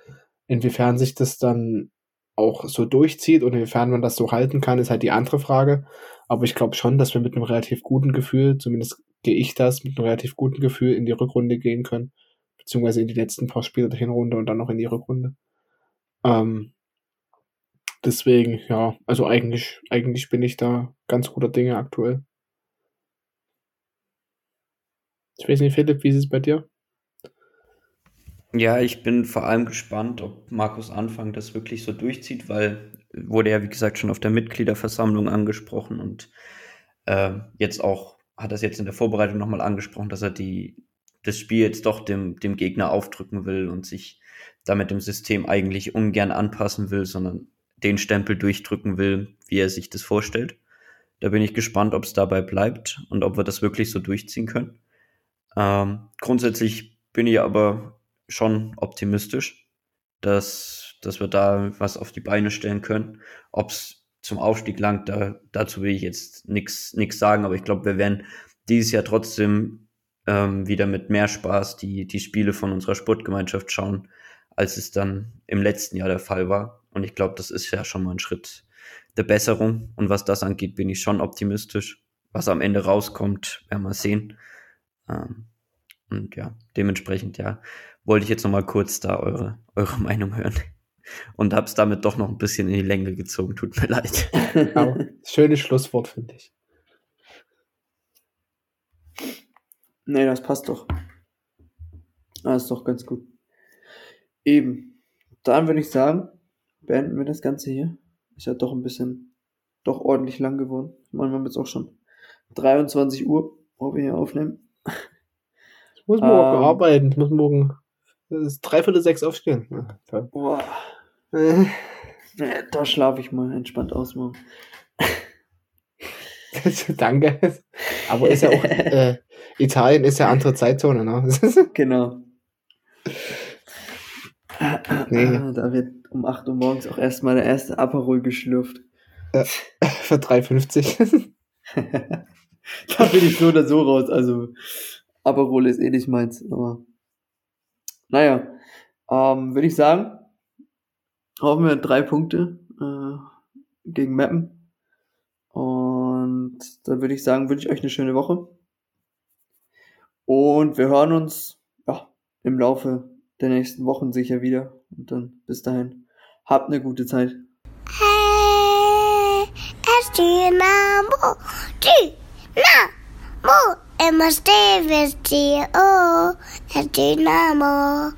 Inwiefern sich das dann auch so durchzieht und inwiefern man das so halten kann, ist halt die andere Frage. Aber ich glaube schon, dass wir mit einem relativ guten Gefühl, zumindest gehe ich das, mit einem relativ guten Gefühl in die Rückrunde gehen können beziehungsweise in die letzten paar Spiele der Hinrunde und dann noch in die Rückrunde. Ähm, deswegen, ja, also eigentlich, eigentlich bin ich da ganz guter Dinge aktuell. Ich weiß nicht, Philipp, wie ist es bei dir? Ja, ich bin vor allem gespannt, ob Markus Anfang das wirklich so durchzieht, weil wurde ja, wie gesagt, schon auf der Mitgliederversammlung angesprochen und äh, jetzt auch, hat das jetzt in der Vorbereitung nochmal angesprochen, dass er die, das Spiel jetzt doch dem, dem Gegner aufdrücken will und sich damit dem System eigentlich ungern anpassen will, sondern den Stempel durchdrücken will, wie er sich das vorstellt. Da bin ich gespannt, ob es dabei bleibt und ob wir das wirklich so durchziehen können. Ähm, grundsätzlich bin ich aber schon optimistisch, dass, dass wir da was auf die Beine stellen können. Ob es zum Aufstieg langt, da, dazu will ich jetzt nichts sagen, aber ich glaube, wir werden dieses Jahr trotzdem ähm, wieder mit mehr Spaß die, die Spiele von unserer Sportgemeinschaft schauen, als es dann im letzten Jahr der Fall war. Und ich glaube, das ist ja schon mal ein Schritt der Besserung. Und was das angeht, bin ich schon optimistisch. Was am Ende rauskommt, werden wir sehen. Ähm, und ja, dementsprechend, ja, wollte ich jetzt noch mal kurz da eure, eure Meinung hören. Und hab's damit doch noch ein bisschen in die Länge gezogen. Tut mir leid. Aber schönes Schlusswort, finde ich. Nee, das passt doch. Das ist doch ganz gut. Eben. Dann würde ich sagen, beenden wir das Ganze hier. Ist ja doch ein bisschen, doch ordentlich lang geworden. Ich meine, wir haben jetzt auch schon 23 Uhr, wo wir hier aufnehmen. Ich muss morgen Ähm. arbeiten, ich muss morgen dreiviertel sechs aufstehen. Ja. Boah. Äh, da schlafe ich mal entspannt aus morgen. Danke. Aber ist ja auch, äh, Italien ist ja andere Zeitzone, ne? Genau. Nee. Ah, Da wird um 8 Uhr morgens auch erstmal der erste Aperol geschlürft. Für 3,50. da bin ich so oder so raus. Also, Aperol ist eh nicht meins. Aber naja, ähm, würde ich sagen, haben wir drei Punkte äh, gegen Mappen. Und da würde ich sagen, wünsche ich euch eine schöne Woche. Und wir hören uns ja, im Laufe der nächsten Wochen sicher wieder. Und dann bis dahin, habt eine gute Zeit. Hey, es Dynamo, Dynamo, immer stehen wir dir, oh, es Dynamo.